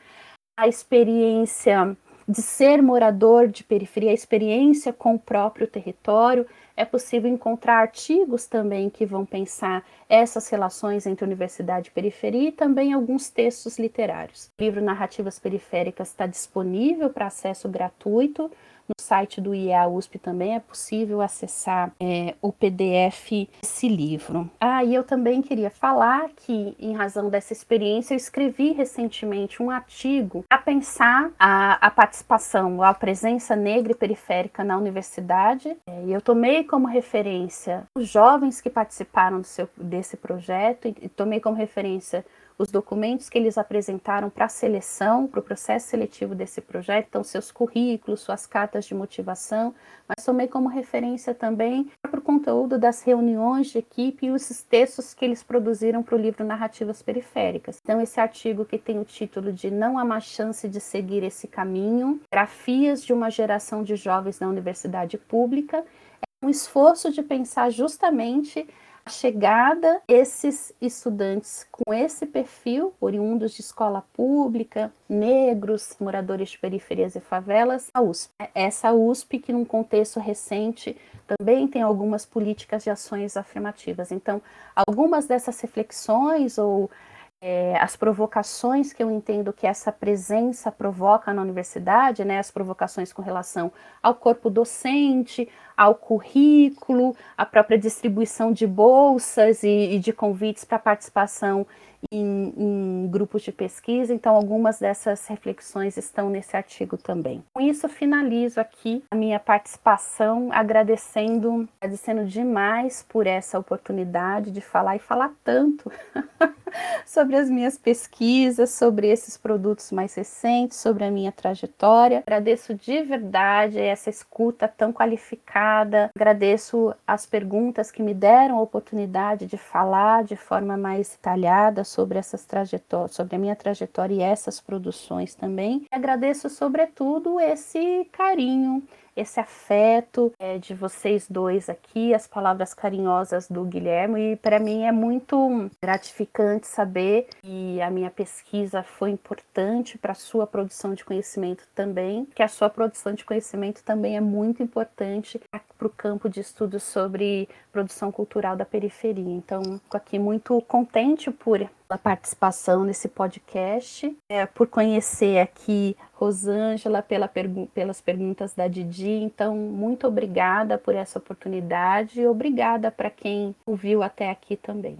a experiência de ser morador de periferia, a experiência com o próprio território. É possível encontrar artigos também que vão pensar essas relações entre universidade e periferia e também alguns textos literários. O livro Narrativas Periféricas está disponível para acesso gratuito no site do IEA USP também é possível acessar é, o PDF desse livro. Ah, e eu também queria falar que, em razão dessa experiência, eu escrevi recentemente um artigo a pensar a, a participação, a presença negra e periférica na universidade. É, e eu tomei como referência os jovens que participaram seu, desse projeto e, e tomei como referência os documentos que eles apresentaram para a seleção, para o processo seletivo desse projeto, então seus currículos, suas cartas de motivação, mas tomei como referência também para o conteúdo das reuniões de equipe e os textos que eles produziram para o livro Narrativas Periféricas. Então, esse artigo que tem o título de Não há mais chance de seguir esse caminho, Grafias de uma geração de jovens na universidade pública, é um esforço de pensar justamente chegada esses estudantes com esse perfil, oriundos de escola pública, negros, moradores de periferias e favelas, a USP. Essa USP que num contexto recente também tem algumas políticas de ações afirmativas. Então, algumas dessas reflexões ou é, as provocações que eu entendo que essa presença provoca na universidade, né, as provocações com relação ao corpo docente, ao currículo, à própria distribuição de bolsas e, e de convites para participação em, em, grupos de pesquisa, então algumas dessas reflexões estão nesse artigo também. Com isso, finalizo aqui a minha participação, agradecendo, agradecendo demais por essa oportunidade de falar e falar tanto sobre as minhas pesquisas, sobre esses produtos mais recentes, sobre a minha trajetória. Agradeço de verdade essa escuta tão qualificada, agradeço as perguntas que me deram a oportunidade de falar de forma mais detalhada sobre essas trajetórias, sobre a minha trajetória e essas produções também. Agradeço sobretudo esse carinho, esse afeto é, de vocês dois aqui, as palavras carinhosas do Guilherme, e para mim é muito gratificante saber que a minha pesquisa foi importante para a sua produção de conhecimento também, que a sua produção de conhecimento também é muito importante para o campo de estudos sobre produção cultural da periferia. Então, fico aqui muito contente por a participação nesse podcast, é, por conhecer aqui Rosângela, pela pergu pelas perguntas da Didi. Então, muito obrigada por essa oportunidade e obrigada para quem ouviu até aqui também.